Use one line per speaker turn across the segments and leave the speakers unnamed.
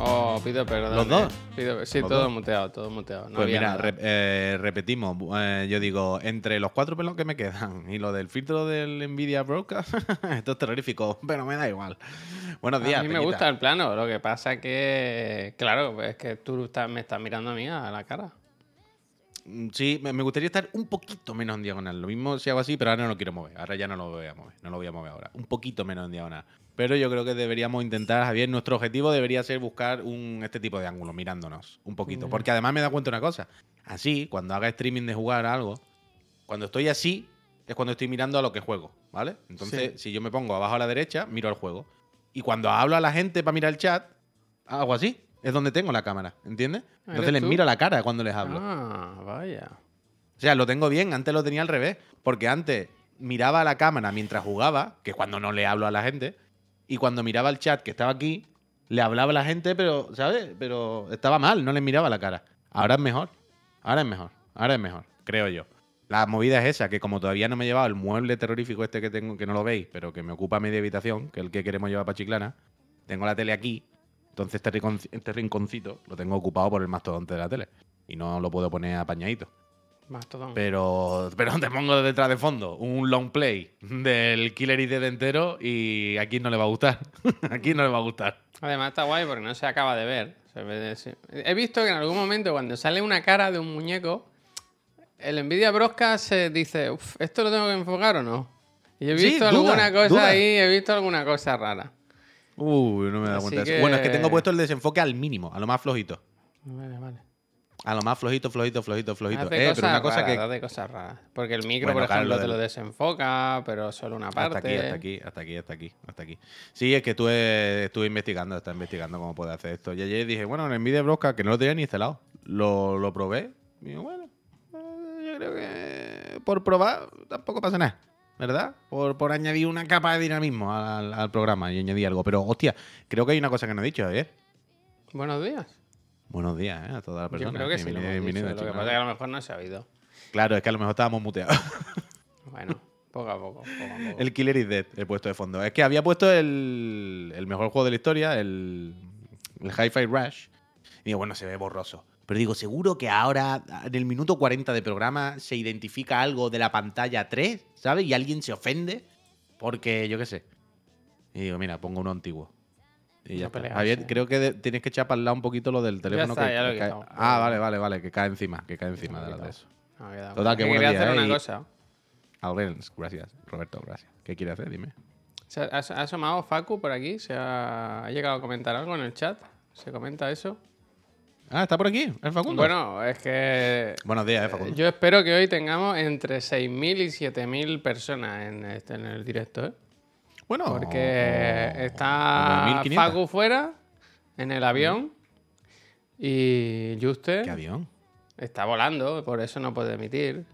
Oh, pido perdón.
¿Los
eh.
dos?
Pido- sí,
¿Los
todo
dos?
muteado, todo muteado. No
Pues
había
mira,
nada.
eh, repetimos. eh, yo digo, entre los cuatro pelos que me quedan y lo del filtro del Nvidia Broadcast, esto es terrorífico, pero me da igual. Buenos días.
a mí me gusta el plano, lo que pasa que, claro, es que tú estás- me estás mirando a mí a la cara.
Mm, Sí, me gustaría estar un poquito menos en diagonal. Lo mismo si hago así, pero ahora no lo quiero mover. Ahora ya no lo voy a mover. No lo voy a mover ahora. Un poquito menos en diagonal. Pero yo creo que deberíamos intentar, Javier, nuestro objetivo debería ser buscar un, este tipo de ángulo, mirándonos un poquito.
Ya.
Porque además me da cuenta una cosa. Así, cuando haga streaming de jugar algo, cuando estoy así, es cuando estoy mirando a lo que juego, ¿vale? Entonces, si yo me pongo abajo a la derecha, miro al juego. Y cuando hablo a la gente para mirar el chat, hago así. Es donde tengo la cámara, ¿entiendes? Entonces
¿Eres
les
tú?
miro la cara cuando les hablo.
Ah, vaya.
O sea, lo tengo bien, antes lo tenía al revés. Porque antes miraba a la cámara mientras jugaba, que es cuando no le hablo a la gente, y cuando miraba el chat que estaba aquí, le hablaba a la gente, pero, ¿sabes? Pero estaba mal, no les miraba la cara. Ahora es mejor. Ahora es mejor. Ahora es mejor, creo yo. La movida es esa, que como todavía no me he llevado el mueble terrorífico este que tengo, que no lo veis, pero que me ocupa media habitación, que es el que queremos llevar para Chiclana, tengo la tele aquí, entonces este, rincon- este rinconcito lo tengo ocupado por el mastodonte de la tele. Y no lo puedo poner apañadito.
Mastodon.
Pero, pero te pongo detrás de fondo un long play del Killer ID entero y aquí no le va a gustar. aquí no le va a gustar.
Además está guay porque no se acaba de ver. De- He visto que en algún momento cuando sale una cara de un muñeco, el Nvidia Broadcast se dice, "Uf, ¿esto lo tengo que enfocar o no? Y he
Sí,
visto
duda,
alguna cosa
duda.
ahí, he visto alguna cosa rara.
Uy, no me da
Así
cuenta de eso. Bueno, es que tengo puesto el desenfoque al mínimo, a lo más flojito.
Vale, vale.
A lo más flojito, flojito, flojito, flojito. Eh, pero una cosa que.
hace cosas raras. Porque el micro,
Bueno,
por ejemplo,
lo
te lo desenfoca, pero solo una parte.
Hasta aquí, hasta aquí, hasta aquí, hasta aquí, hasta aquí. Sí, es que estuve, estuve investigando, estaba investigando cómo puede hacer esto. Y ayer dije, bueno, en Nvidia Broadcast, que no lo tenía ni instalado, lo, lo probé. Y digo, bueno, eh, yo creo que por probar tampoco pasa nada, ¿verdad? Por, por añadir una capa de dinamismo al, al programa y añadir algo. Pero, hostia, creo que hay una cosa que no he dicho ayer.
Buenos días.
Buenos días, ¿eh? A todas las
Yo
personas.
creo que sí lo hemos dicho. Lo que pasa es que a lo mejor no se ha oído.
Claro, es que a lo mejor estábamos muteados.
Bueno, poco a poco, poco a poco.
El Killer is Dead he puesto de fondo. Es que había puesto el, el mejor juego de la historia, el, el Hi-Fi Rush. Y digo, bueno, se ve borroso. Pero digo, seguro que ahora, en el minuto 40 de programa, se identifica algo de la pantalla 3, ¿sabes? Y alguien se ofende porque, yo qué sé. Y digo, mira, pongo uno antiguo. Y ya
No pelearse.
Javier, creo que de- tienes que echar para el lado un poquito lo del teléfono.
está,
que- cae-. Ah, vale, vale, vale, que cae encima, que cae encima de de eso.
No,
Total, que
quería hacer una
¿eh? Y-
cosa.
Aurelens, gracias. Roberto, gracias. ¿Qué quiere hacer? Dime.
¿Se ha, ha asomado Facu por aquí? ¿Se ha, ha llegado a comentar algo en el chat? ¿Se comenta eso?
Ah, está por aquí, el Facundo.
Bueno, es que
Buenos días, eh, Facundo.
yo espero que hoy tengamos entre 6.000 y 7.000 personas en, este, en el directo, ¿eh?
Bueno,
Porque está
1500.
Facu fuera, en el avión, y Juste
¿Qué avión?
está volando, por eso no puede emitir.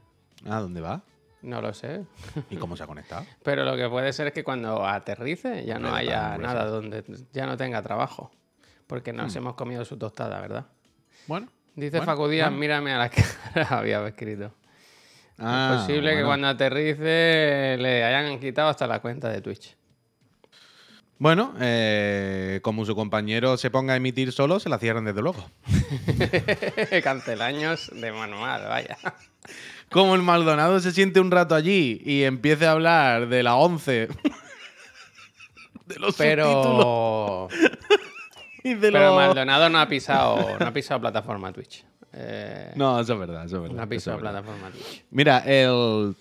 Ah, ¿dónde va?
No lo sé.
¿Y cómo se ha conectado?
Pero lo que puede ser es que cuando aterrice ya no haya nada donde ya no tenga trabajo. Porque
Hmm.
nos hemos comido su tostada, ¿verdad?
Bueno.
Dice
Bueno,
Facu Díaz,
bueno.
mírame a la cara, había escrito.
Ah,
es posible que cuando aterrice le hayan quitado hasta la cuenta de Twitch.
Bueno, eh, como su compañero se ponga a emitir solo, se la cierran desde luego.
Cancelaños de manual, vaya.
Como el Maldonado se siente un rato allí y empiece a hablar de la 11, de los subtítulos
Pero, pero
los...
Maldonado no ha pisado, no ha pisado plataforma Twitch. Eh,
No, eso es verdad, eso es verdad.
no ha pisado plataforma Twitch.
Mira, el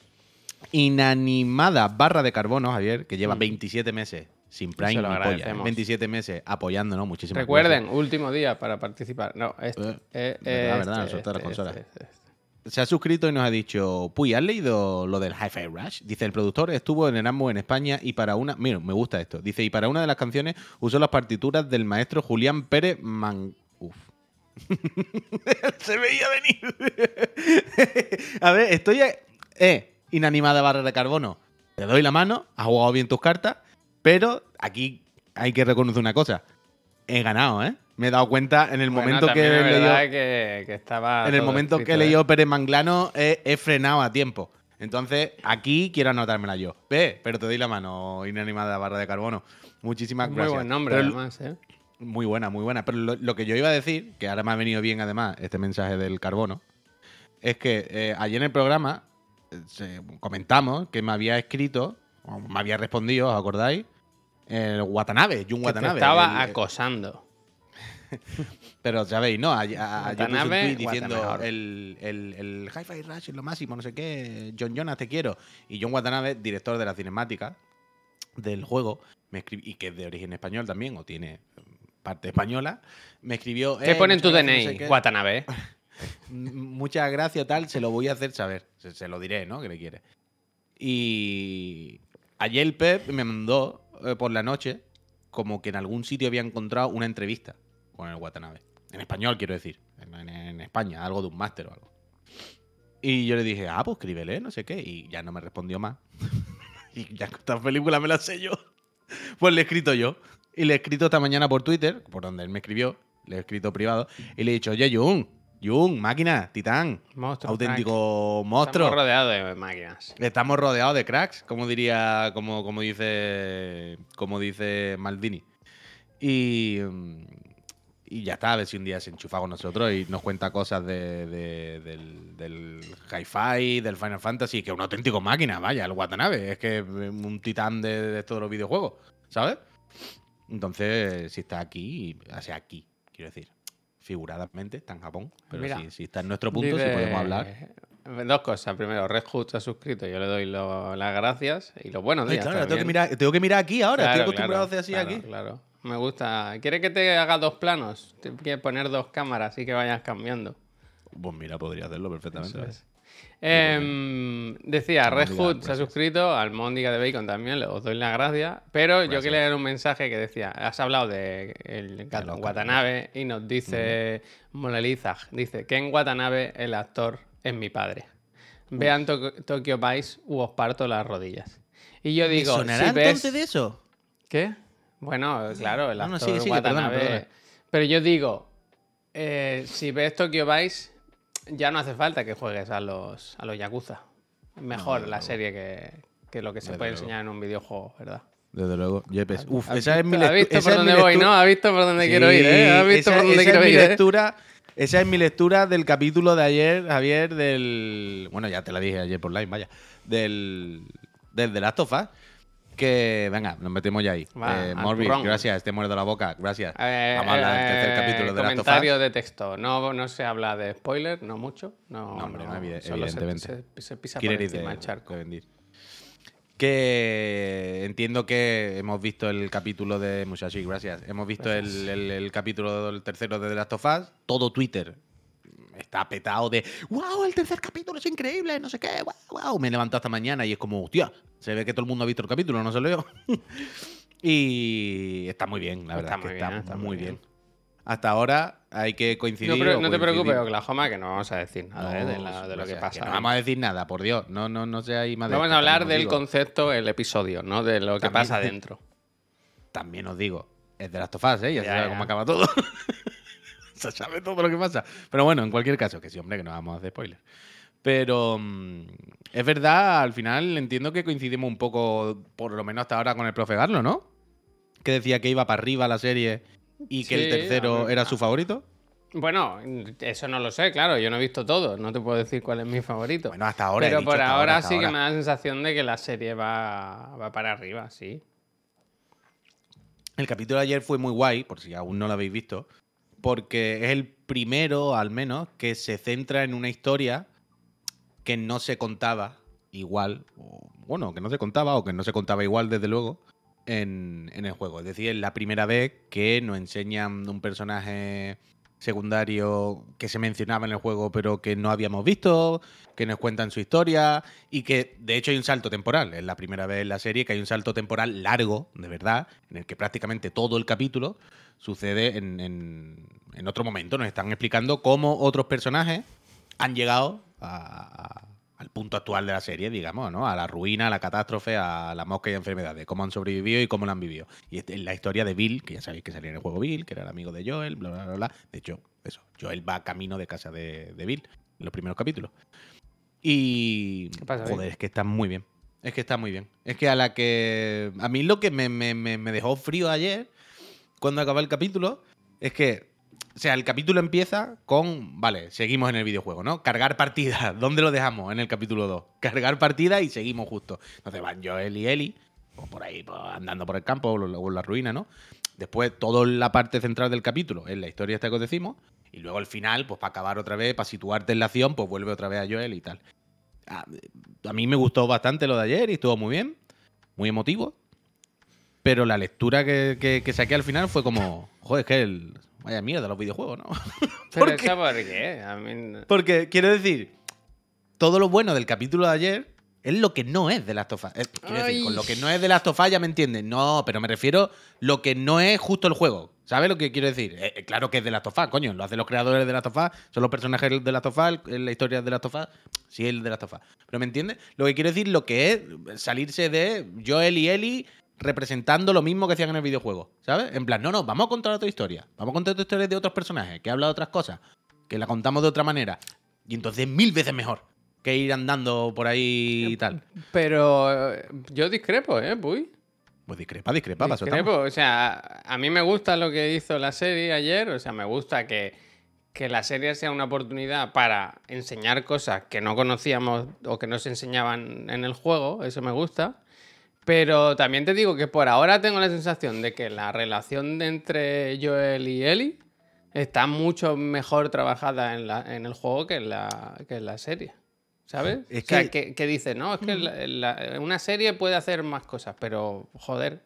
inanimada barra de carbono, Javier, que lleva 27 meses sin Prime
Mm. Lo
ni polla,
agradecemos.
27 meses apoyándonos, muchísimas
Recuerden, último día para participar. No, este.
Eh,
eh,
verdad,
este,
verdad, de
este,
las consolas.
este, este.
Se ha suscrito y nos ha dicho, Puy, ¿has leído lo del Hi-Fi Rush? Dice, el productor estuvo en Erasmus en España y para una... Mira, me gusta esto. Dice, y para una de las canciones usó las partituras del maestro Julián Pérez Man... Uf. Se veía venir. a ver, estoy... Eh, inanimada barra de carbono. Te doy la mano, has jugado bien tus cartas, pero aquí hay que reconocer una cosa. He ganado, ¿eh? Me he dado cuenta en el
Bueno,
momento que
verdad que, que estaba
en el momento que he
¿eh?
leído Pérez Manglano he, he frenado a tiempo. Entonces, aquí quiero anotármela yo. Ve, pero te doy la mano, inanimada barra de carbono. Muchísimas
Muy
gracias.
buen nombre,
Pero-
además, ¿eh?
Muy buena, muy buena. Pero lo, lo que yo iba a decir, que ahora me ha venido bien además este mensaje del carbono, es que eh, ayer en el programa eh, comentamos que me había escrito, o me había respondido, ¿os acordáis? El Watanabe, Jun
Que te
Watanabe.
estaba
el-
acosando.
Pero sabéis, ¿no? Ayer, a-
Watanabe,
tweet diciendo el, el, el Hi-Fi Rush es lo máximo, no sé qué. John Jonas, te quiero. Y John Watanabe, director de la cinemática del juego, me escribió, y que es de origen español también, o tiene parte española, me escribió.
¿Qué
"Eh,
pone en tu
no
DNI?
sé qué".
Watanabe.
Muchas gracias, tal, se lo voy a hacer saber. Se, se lo diré, ¿no? Que le quiere. Y ayer el Pep me mandó eh, por la noche como que en algún sitio había encontrado una entrevista con el Watanabe. En español, quiero decir. En, en- en España, algo de un máster o algo. Y yo le dije, ah, pues escríbele, no sé qué. Y ya no me respondió más. y ya esta película me la sé yo. Pues le he escrito yo. Y le he escrito esta mañana por Twitter, por donde él me escribió. Le he escrito privado. Y le he dicho, oye, Jun, Jun, máquina, titán,
Monstruo.
auténtico
crack.
monstruo.
Estamos rodeados de máquinas.
Estamos rodeados de cracks, como diría, como, como dice, como dice Maldini. Y, mm, y ya está, a ver si un día se enchufa con nosotros y nos cuenta cosas de, de- del, del hi-fi, del Final Fantasy, que es una auténtico máquina, vaya, el Watanabe, es que es un titán de, de todos los videojuegos, ¿sabes? Entonces, si está aquí, sea, aquí, quiero decir, figuradamente, está en Japón, pero
Mira,
si, si está en nuestro punto, si podemos hablar.
Dos cosas. Primero, Red Hood se ha suscrito. Yo le doy lo- las gracias y los buenos
Ay,
días.
claro, tengo que, mirar, tengo que mirar aquí ahora.
Claro,
Estoy acostumbrado
claro,
a hacer así
claro,
aquí.
Claro. Me gusta. ¿Quieres que te haga dos planos? Quieres poner dos cámaras y que vayas cambiando.
Pues mira, podría hacerlo perfectamente.
Es. Em, decía, Red Hood se ha
gracias.
suscrito, al Móndiga de Bacon también, os doy las gracias. Pero yo quería leer un mensaje que decía, has hablado de el
Oscar,
Watanabe y nos dice Monelizag, dice, que en Watanabe el actor es mi padre. Vean To- Tokyo Vice u os parto las rodillas. Y yo digo,
¿Sonará
si ves...
entonces de eso?
¿Qué? Bueno, claro, el
No,
actor
no, perdona,
Watanabe.
perdona.
Pero yo digo, eh, si ves Tokyo Vice, ya no hace falta que juegues a los, a los Yakuza. Mejor la serie que, que lo que se
Desde
puede
luego.
enseñar en un videojuego, ¿verdad?
Desde luego, Yepes. Uf,
¿Has
esa es mi
visto- ¿Has visto por
mi
dónde voy, no? ¿Has visto por dónde quiero ir, eh? ¿Has visto
esa,
por dónde quiero
es mi
ir, eh?
lectura. Esa es mi lectura del capítulo de ayer, Javier, del. Bueno, ya te la dije ayer por live, vaya. Del. Del The Last of Us. Que, venga, nos metemos ya ahí.
Va,
eh, Morbi, gracias, te muerdo la boca, gracias.
Eh,
Vamos a hablar del tercer
eh,
capítulo de.
Comentario de texto. No, no se habla de spoiler, no mucho. No,
No, hombre, no, evide-
solo se-
evidentemente.
Se, se pisa por
Quiere
encima
de,
el charco.
de. Que entiendo que hemos visto el capítulo de Musashi, gracias. Hemos visto el, el- el capítulo del tercero de The Last of Us. Todo Twitter está petado de ¡Wow! El tercer capítulo es increíble, no sé qué, wow, wow. Me he levantado esta mañana y es como, hostia, se ve que todo el mundo ha visto el capítulo, no solo yo. y está muy bien, la verdad.
Está
es que
muy
está
bien, está
muy bien.
bien.
Hasta ahora hay que coincidir.
No, pero no te preocupes. Oklahoma, que no vamos a decir nada eh, de,
No,
la- de lo que pasa.
no vamos a decir nada, por Dios. No, no, no seáis más de
Vamos a hablar del
digo.
concepto, el episodio, ¿no? De lo que
También-
pasa dentro.
También os digo, es de Last of Us, ¿eh? Ya, se
Ya, ya.
cómo acaba todo. se sabe todo lo que pasa. Pero bueno, en cualquier caso, que sí, hombre, que no vamos a hacer spoilers. Pero mm, es verdad, al final entiendo que coincidimos un poco, por lo menos hasta ahora, con el profe Garlo, ¿no? Que decía que iba para arriba la serie y que el tercero era su favorito.
Bueno, eso no lo sé, claro, yo no he visto todo, no te puedo decir cuál es mi favorito.
Bueno, hasta ahora. he
Pero
dicho
por ahora, sí que me da la sensación de que la serie va, va para arriba, sí.
El capítulo de ayer fue muy guay, por si aún no lo habéis visto, porque es el primero, al menos, que se centra en una historia que no se contaba igual, o, bueno, que no se contaba o que no se contaba igual, desde luego, en, en el juego. Es decir, es la primera vez que nos enseñan un personaje secundario que se mencionaba en el juego pero que no habíamos visto, que nos cuentan su historia y que de hecho hay un salto temporal. Es la primera vez en la serie que hay un salto temporal largo, de verdad, en el que prácticamente todo el capítulo sucede en, en- en otro momento. Nos están explicando cómo otros personajes han llegado a- a- al punto actual de la serie, digamos, ¿no? A la ruina, a la catástrofe, a la mosca y enfermedades, cómo han sobrevivido y cómo la han vivido. Y es la historia de Bill, que ya sabéis que salía en el juego Bill, que era el amigo de Joel, bla, bla, bla, bla. De hecho, eso, Joel va camino de casa de, de Bill en los primeros capítulos. Y.
¿Qué pasa,
Joder, es que está muy bien. Es que está muy bien. Es que a la que. A mí lo que me- me- me dejó frío ayer, cuando acabó el capítulo, es que. O sea, el capítulo empieza con. Vale, seguimos en el videojuego, ¿no? Cargar partida. ¿Dónde lo dejamos en el capítulo 2? Cargar partida y seguimos justo. Entonces van Joel y Ellie, pues por ahí, pues, andando por el campo o o en la ruina, ¿no? Después, toda la parte central del capítulo es la historia esta que os decimos. Y luego el final, pues para acabar otra vez, para situarte en la acción, pues vuelve otra vez a Joel y tal. A, a mí me gustó bastante lo de ayer y estuvo muy bien, muy emotivo. Pero la lectura que, que- que saqué al final fue como, joder, es que el, vaya mierda los videojuegos, ¿no?
¿Pero
¿Por qué?
por qué?
Porque quiero decir, todo lo bueno del capítulo de ayer es lo que no es de Last of Us. Eh, quiero decir, con lo que no es de Last of Us ya me entiendes. No, pero me refiero lo que no es justo el juego. ¿Sabes lo que quiero decir? Eh, eh, claro que es de Last of Us, coño. Lo hacen los creadores de Last of Us, son los personajes de Last of Us, la historia de Last of Us. Sí, el de Last of Us. Pero ¿me entiendes? Lo que quiero decir, lo que es salirse de Joel y Ellie representando lo mismo que hacían en el videojuego. ¿Sabes? En plan, no, no, vamos a contar otra historia. Vamos a contar otra historia de otros personajes, que habla de otras cosas, que la contamos de otra manera. Y entonces mil veces mejor que ir andando por ahí y tal.
Pero eh, yo discrepo, ¿eh, Puy?
Pues discrepa, discrepa, estamos.
O sea, a mí me gusta lo que hizo la serie ayer. O sea, me gusta que, que la serie sea una oportunidad para enseñar cosas que no conocíamos o que no se enseñaban en el juego. Eso me gusta. Pero también te digo que por ahora tengo la sensación de que la relación entre Joel y Ellie está mucho mejor trabajada en, la- en el juego que en la, que en la serie. ¿Sabes?
Es
o sea,
que-
que, que dice, no, es que la- una serie puede hacer más cosas, pero joder,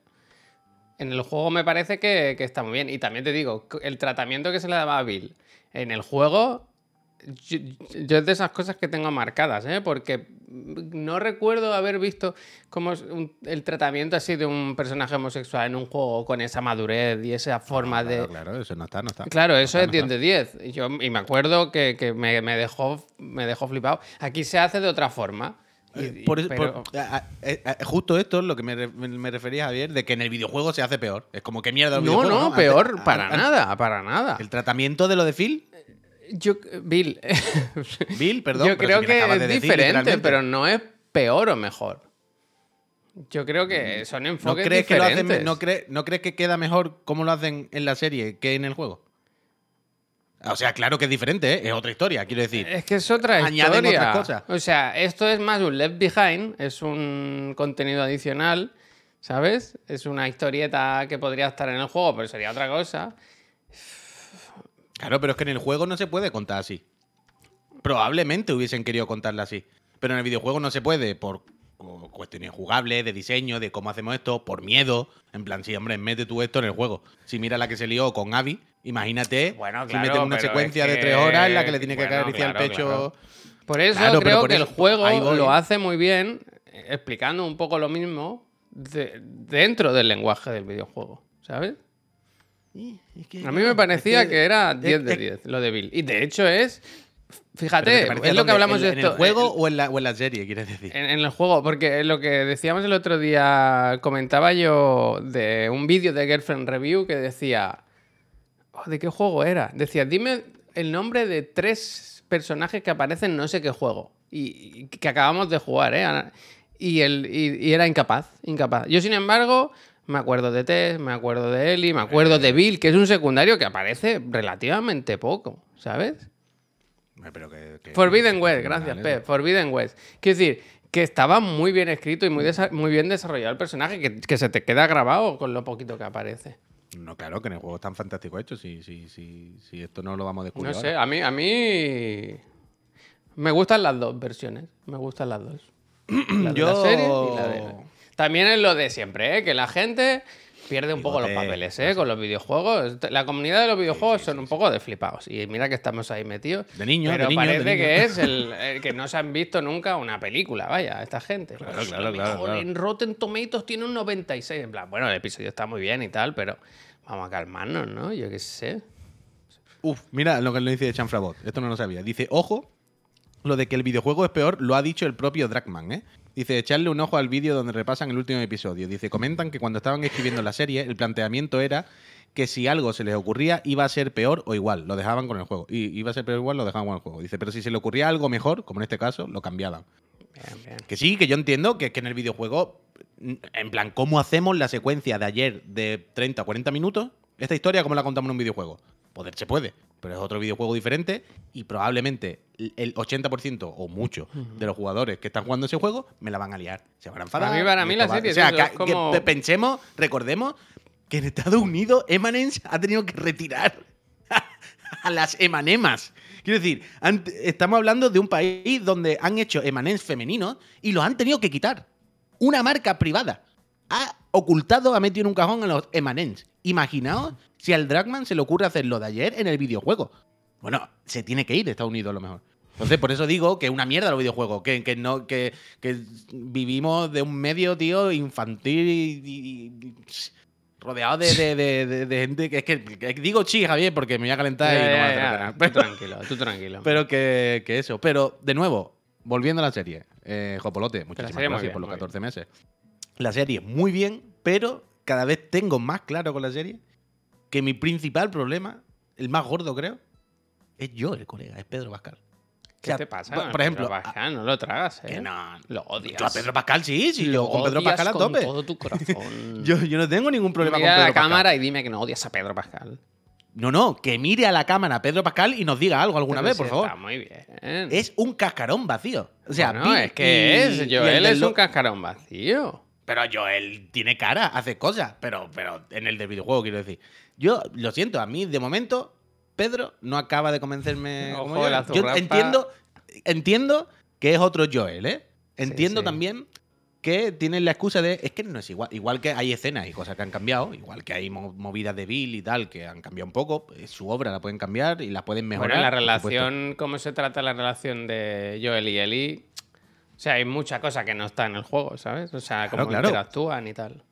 en el juego me parece que, que está muy bien. Y también te digo, el tratamiento que se le daba a Bill en el juego, yo, yo es de esas cosas que tengo marcadas, ¿eh? Porque no recuerdo haber visto un- el tratamiento así de un personaje homosexual en un juego con esa madurez y esa forma de...
Claro, claro, eso no está, no está.
Claro, eso
No
es
está,
10
no
de 10. Y, yo, y me acuerdo que, que me, me dejó, me dejó flipado. Aquí se hace de otra forma. Y-
Por eso-
pero-
por- a- a- a- justo esto es lo que me, me- me refería Javier, de que en el videojuego se hace peor. Es como que mierda el
no,
videojuego,
no, peor, para nada, para nada.
El tratamiento de lo de Phil,
Yo, Bill,
Bill, perdón.
yo creo que es
de
diferente, pero no es peor o mejor. Yo creo que son
¿No
enfoques
crees, que lo hacen,
diferentes.
no, cree- ¿No crees que queda mejor como lo hacen en la serie que en el juego? O sea, claro que es diferente, ¿eh? es otra historia, quiero decir.
Es que es otra
Añaden
historia.
otras cosas.
O sea, esto es más un Left Behind, es un contenido adicional, ¿sabes? Es una historieta que podría estar en el juego, pero sería otra cosa.
Claro, pero es que en el juego no se puede contar así. Probablemente hubiesen querido contarla así. Pero en el videojuego no se puede por cu- cuestiones jugables, de diseño, de cómo hacemos esto, por miedo. En plan, sí, hombre, mete tú esto en el juego. Si mira la que se lió con Abby, imagínate
Bueno,
si meten una secuencia
es
de tres horas en la que le tiene que
bueno,
acariciar
claro,
el pecho.
claro. Por eso creo
por
que
eso-
el juego lo hace muy bien, eh, explicando un poco lo mismo de- dentro del lenguaje del videojuego, ¿sabes? A mí me parecía que, era 10 de
es-
10 lo de Bill. Y de hecho es,
¿Pero
fíjate, es lo que
dónde?
hablamos
¿En,
de
en
esto.
el juego
eh,
o, en la, o en la serie, quieres decir?
en, en el juego, porque lo que decíamos el otro día, comentaba yo de un vídeo de Girlfriend Review que decía, oh, ¿de qué juego era? Decía, dime el nombre de tres personajes que aparecen en no sé qué juego y, y que acabamos de jugar, ¿eh? Y, el, y, y era incapaz, incapaz. Yo, sin embargo, me acuerdo de Tess, me acuerdo de Ellie, me acuerdo de Bill, que es un secundario que aparece relativamente poco, ¿sabes?
Eh, pero que- que-
Forbidden
que-
West, gracias, Pep. Forbidden West. Quiero decir, que estaba muy bien escrito y muy, desa- muy bien desarrollado el personaje, que, que se te queda grabado con lo poquito que aparece.
No, claro, que en el juego es tan fantástico hecho. Si, si, si, si esto no lo vamos a descubrir.
No
ahora.
sé, a mí, a mí me gustan las dos versiones. Me gustan las dos. La de la serie y la de... También es lo de siempre, ¿eh? que la gente pierde un poco los papeles ¿eh? con los videojuegos. La comunidad de los videojuegos son un poco de flipados. Y mira que estamos ahí metidos.
De niños,
Pero
de niños, de
parece que es el, el que no se han visto nunca una película, vaya, esta gente.
Claro,
Pues,
claro, claro.
En Rotten Tomatoes tiene un 96. En plan, bueno, el episodio está muy bien y tal, pero vamos a calmarnos, ¿no? Yo qué sé.
Uf, mira lo que le dice Chanfrabot. Esto no lo sabía. Dice, ojo, lo de que el videojuego es peor lo ha dicho el propio Dragman, ¿eh? Dice, echarle un ojo al vídeo donde repasan el último episodio. Dice, comentan que cuando estaban escribiendo la serie, el planteamiento era que si algo se les ocurría iba a ser peor o igual, lo dejaban con el juego. Y iba a ser peor o igual, lo dejaban con el juego. Dice, pero si se le ocurría algo mejor, como en este caso, lo cambiaban.
Bien, bien.
Que sí, que yo entiendo que, que en el videojuego, en plan, ¿cómo hacemos la secuencia de ayer de 30 o 40 minutos? Esta historia, ¿cómo la contamos en un videojuego? Poder se puede, pero es otro videojuego diferente y probablemente el 80% o mucho de los jugadores que están jugando ese juego me la van a liar. Se van a enfadar.
Para mí- para mí la serie
O sea, que,
es como-
que pensemos, recordemos que en Estados Unidos Emanence ha tenido que retirar a las emanemas. Quiero decir, estamos hablando de un país donde han hecho emanens femeninos y los han tenido que quitar. Una marca privada ha ocultado, ha metido en un cajón a los emanens. Imaginaos si al Dragman se le ocurre hacer lo de ayer en el videojuego. Bueno, se tiene que ir de Estados Unidos a lo mejor. Entonces, por eso digo que es una mierda los videojuegos, que, que no, que, que vivimos de un medio, tío, infantil y, y- y- rodeado de, de- de- de- de gente que es que, que digo sí, Javier, porque me voy a calentar y no me va a
ya,
pena.
Tú
Pero,
tranquilo, tú tranquilo.
pero que, que eso. Pero, de nuevo, volviendo a la serie. Eh, Jopolote, muchísimas
serie
gracias
bien,
por los
muy bien.
14 meses. La serie muy bien, pero cada vez tengo más claro con la serie que mi principal problema, el más gordo creo, es yo, el colega, es Pedro Pascal.
¿Qué
o sea,
te pasa?
por- ejemplo,
Pedro Pascal? no lo tragas, ¿eh?
Que no.
Lo odias.
Yo a Pedro Pascal sí, sí, yo
Lo
con Pedro Pascal a
con
tope.
todo tu corazón.
Yo, yo no tengo ningún problema
Mira
con
a
Pedro
la
Pascal.
cámara y dime que no odias a Pedro Pascal.
No, no, que mire a la cámara a Pedro Pascal y nos diga algo alguna
Pero
vez, por favor.
Está muy bien.
Es un cascarón vacío. O sea,
no, es que
y-
es. Joel es
lo-
un cascarón vacío.
Pero Joel tiene cara, hace cosas, pero, pero en el del videojuego quiero decir. Yo lo siento, a mí de momento Pedro no acaba de convencerme.
Ojo
como
de
Yo
zurrapa.
entiendo, entiendo que es otro Joel, ¿eh? Entiendo
sí.
también que tienen la excusa de es que no es igual. Igual que hay escenas y cosas que han cambiado, igual que hay mo- movidas de Bill y tal que han cambiado un poco, eh, su obra la pueden cambiar y la pueden mejorar.
Bueno, la relación, cómo se trata la relación de Joel y Ellie. O sea, hay mucha cosa que no está en el juego, ¿sabes? O sea,
Claro,
cómo
claro.
interactúan y tal.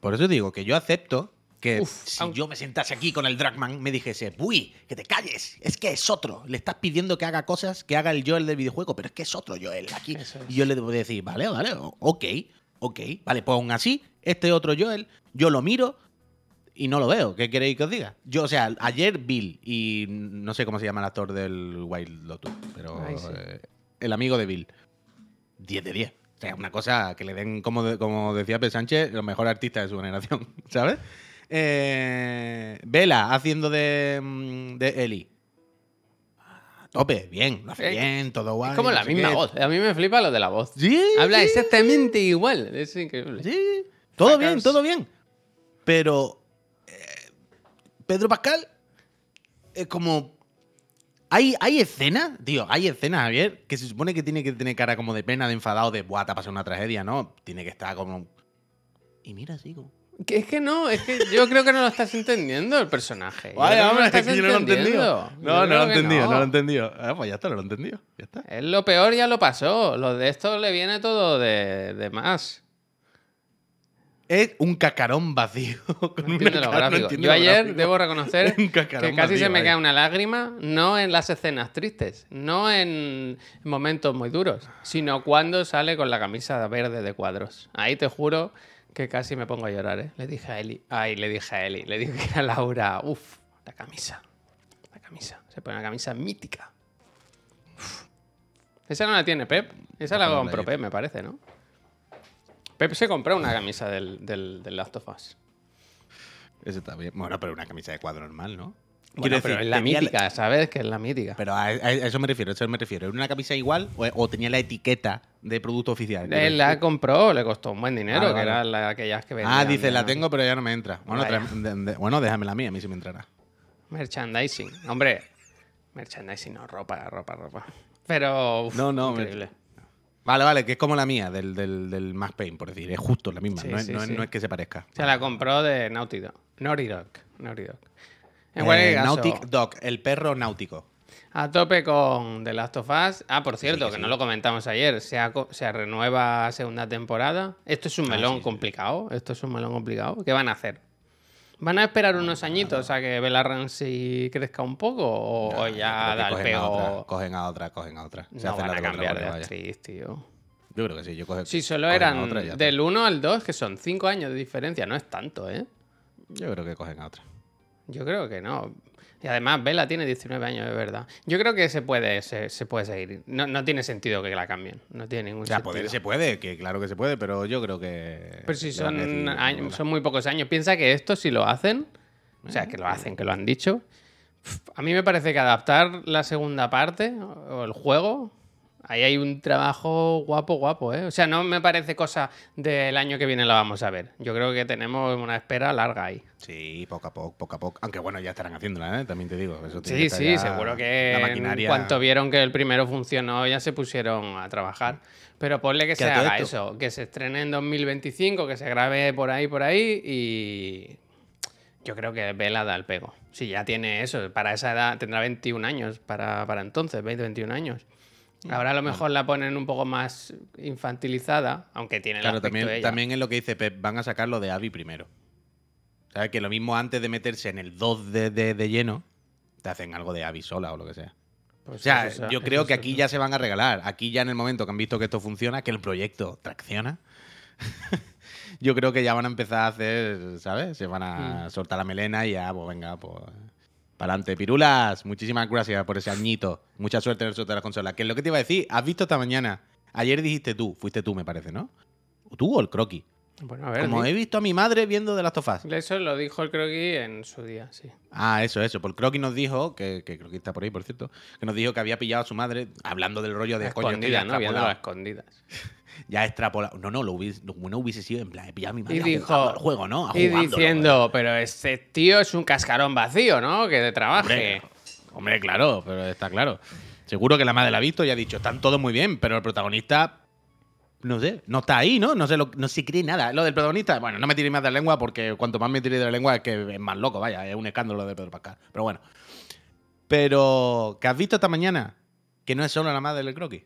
Por eso digo que yo acepto que
Uf,
si yo me sentase aquí con el Dragman, me dijese, uy, que te calles, es que es otro. Le estás pidiendo que haga cosas que haga el Joel del videojuego, pero es que es otro Joel aquí.
Es.
Y yo le debo decir, vale, vale, ok, ok, vale, pues aún así, este otro Joel, yo lo miro y no lo veo. ¿Qué queréis que os diga? Yo, o sea, ayer Bill y no sé cómo se llama el actor del Wild Lotus, pero
Ay, sí.
eh, el amigo de Bill. 10 de 10. O sea, una cosa que le den, como, de- como decía P. Sánchez, los mejores artistas de su generación, ¿sabes? Eh, Vela haciendo de, mm, de Eli. A tope, bien, lo hace bien, todo guay.
es como
no
la misma
qué.
voz. A mí me flipa lo de la voz.
Sí,
Habla
sí,
exactamente igual. Es increíble.
Sí, todo bien, todo bien. Pero eh, Pedro Pascal es como... Hay, hay escenas, tío, hay escenas, Javier, que se supone que tiene que tener cara como de pena, de enfadado, de, ha pasado una tragedia, ¿no? Tiene que estar como... Y mira, sigo.
Que es que no, es que yo creo que no lo estás entendiendo el personaje.
Vaya,
que
hombre, es que yo no lo he entendido. No, no lo he entendido, no.
no.
lo he entendido. Ah, pues ya está, no lo he entendido. Ya está.
Es lo peor ya lo pasó. Lo de esto le viene todo de, de más.
Es un cacarón vacío. Con
No entiendo lo
cara- no
gráfico.
entiendo
Yo ayer
gráfico.
debo reconocer que casi se me cae una lágrima, no en las escenas tristes, no en momentos muy duros, sino cuando sale con la camisa verde de cuadros. Ahí te juro que casi me pongo a llorar, ¿eh? Le dije a Eli, ay, le dije a Eli, le dije a Laura, uff, la camisa, la camisa, se pone una camisa mítica. Uf. Esa no la tiene Pep, esa la
Ojalá
compró
la
Pep, me parece, ¿no? Pep se compró una camisa del, del, del Last of Us.
Ese está bien. Bueno, pero una camisa de cuadro normal, ¿no?
Bueno,
Quiero
pero
decir,
es la mítica, ¿sabes? Que es la mítica.
Pero a, a eso me refiero, a eso me refiero. ¿Era una camisa igual o, o tenía la etiqueta de producto oficial?
Él la
decir.
compró, le costó un buen dinero,
Vale,
que
vale.
eran la- aquellas que vendían.
Ah, dice, la tengo, pero ya no me entra. Bueno, de- de- bueno déjamela a mí, a mí sí me entrará.
Merchandising. Hombre, merchandising, no, ropa, ropa, ropa. Pero, uf,
No, no,
increíble.
Vale, vale, que es como la mía, del, del, del Max Payne, por decir. Es justo la misma,
Sí,
no, es,
sí,
no es-
sí.
no es que se parezca.
Se la compró de Naughty Dog. Naughty Dog. Naughty Dog. En
Eh,
caso,
Nautic Dog, el perro náutico.
a tope con The Last of Us. Ah, por cierto,
que
no lo comentamos ayer. Se, ha se renueva segunda temporada. Esto es un
Ah,
melón complicado. Esto es un melón complicado. ¿Qué van a hacer? ¿Van a esperar unos añitos a que Bella Ramsey crezca un poco? ¿O, o ya da el
cogen a otra,
pego?
cogen a otra, cogen a otra. Se
No
hacen
van a cambiar de actriz, tío.
Yo creo que sí. Yo coge,
Si solo eran
otra
del 1 al 2, que son 5 años de diferencia, no es tanto, ¿eh?
Yo creo que cogen a otra.
Yo creo que no. Y además, Vela tiene 19 años, es verdad. Yo creo que se puede, se, se puede seguir. No, no tiene sentido que la cambien. No tiene ningún
O sea,
sentido.
poder se puede, que claro que se puede, pero yo creo que.
Pero si son, son muy pocos años. Piensa que esto, si lo hacen, o sea, que lo hacen, que lo han dicho. A mí me parece que adaptar la segunda parte o el juego, ahí hay un trabajo guapo, guapo, ¿eh? O sea, no me parece cosa del año que viene la vamos a ver. Yo creo que tenemos una espera larga ahí.
Sí, poco a poco, poco a poco. Aunque bueno, ya estarán haciéndola, ¿eh? También te digo. Eso
Sí,
que
sí, seguro que
La
en
maquinaria.
cuanto vieron que el primero funcionó ya se pusieron a trabajar. Pero ponle que se haga
esto-
eso, que se estrene en 2025, que se grabe por ahí, por ahí y yo creo que Vela da el pego. Si ya tiene eso, para esa edad tendrá 21 años, para, para entonces, 20, 21 años.
Mm,
Ahora a lo mejor la ponen un poco más infantilizada, aunque tiene
Claro, también,
de ella.
también es lo que dice Pep, van a sacar lo de Abby primero. ¿Sabes? Que lo mismo antes de meterse en el 2 de, de- de lleno, te hacen algo de Abby sola o lo que sea.
Pues
O sea,
eso-
yo
eso
creo que aquí ya se van a regalar. Aquí ya en el momento que han visto que esto funciona, que el proyecto tracciona, yo creo que ya van a empezar a hacer, ¿sabes? Se van a
Mm.
soltar la melena y ya, pues venga, pues... Para adelante. Pirulas, muchísimas gracias por ese añito. Mucha suerte en el sorteo de las consolas. Que es lo que te iba a decir, has visto esta mañana. Ayer dijiste tú, fuiste tú, me parece, ¿no? ¿Tú o el croqui?
Bueno, a ver,
Como
di-
he visto a mi madre viendo de las tofás.
eso lo dijo el croquis en su día, sí.
Ah, eso, eso. Por Croqui nos dijo, que, que Croqui está por ahí, por cierto, que nos dijo que había pillado a su madre, hablando del rollo de
Escondidas, ¿no? Viendo
extrapolado.
las escondidas.
Ya extrapolado. No, no, lo hubiese, lo bueno hubiese sido en plan, he pillado a mi madre
Y
a
dijo,
al juego, ¿no? A
y diciendo, pero este tío es un cascarón vacío, ¿no? Que de trabaje.
Hombre, hombre, claro, pero está claro. Seguro que la madre la ha visto y ha dicho, están todos muy bien, pero el protagonista, no sé, no está ahí, ¿no? No se, lo- no se cree nada. Lo del protagonista, bueno, no me tiré más de la lengua porque cuanto más me tiré de la lengua es que es más loco, vaya, es un escándalo de Pedro Pascal. Pero bueno. Pero, ¿qué has visto esta mañana? Que no es solo la madre del croquis.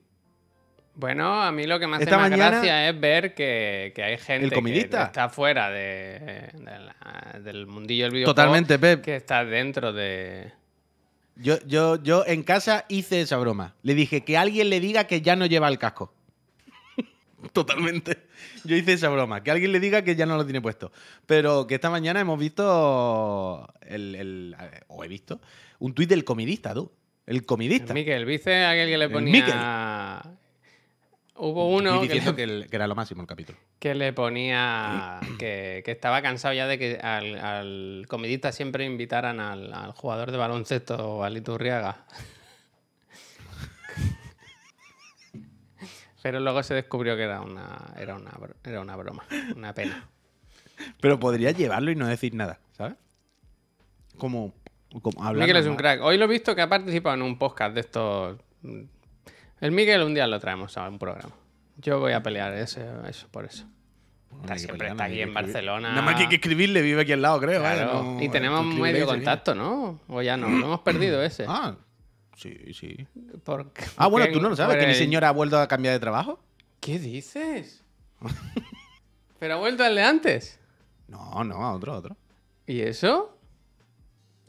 Bueno, a mí lo que me hace
Esta
más
mañana-
gracia es ver que, que hay gente
¿El
que está fuera de, de la- del mundillo del videojuego.
Totalmente, Pep.
Que está dentro de...
Yo, yo, yo en casa hice esa broma. Le dije que alguien le diga que ya no lleva el casco. Totalmente. Yo hice esa broma. Que alguien le diga que ya no lo tiene puesto. Pero que esta mañana hemos visto. El, el- o he visto. Un tuit del comidista, tú. El comidista.
Miquel, ¿viste aquel que le ponía... Hubo
Un
uno que
diciendo
le,
que, era lo máximo el capítulo.
que le ponía que, que estaba cansado ya de que al, al comidista siempre invitaran al, al jugador de baloncesto, al Iturriaga. Pero luego se descubrió que era una, era una, era una broma, una pena.
Pero podría llevarlo y no decir nada, ¿sabes? Como. como hablar
Miguel es un crack. Hoy lo he visto que ha participado en un podcast de estos. El Miguel un día lo traemos a un programa. Yo voy a pelear ese, eso por eso. Está siempre
pelear,
está aquí en
escribir.
Barcelona.
Nada más que hay que escribirle, vive aquí al lado, creo. vaya,
Claro.
no-
y tenemos medio contacto, ¿no? O ya no, lo hemos perdido ese.
Ah, sí, sí. Ah, bueno, tú no lo sabes,
por
que mi señora ha vuelto a cambiar de trabajo.
¿Qué dices? ¿Pero ha vuelto al de antes?
No, no, a otro, a otro.
¿Y eso?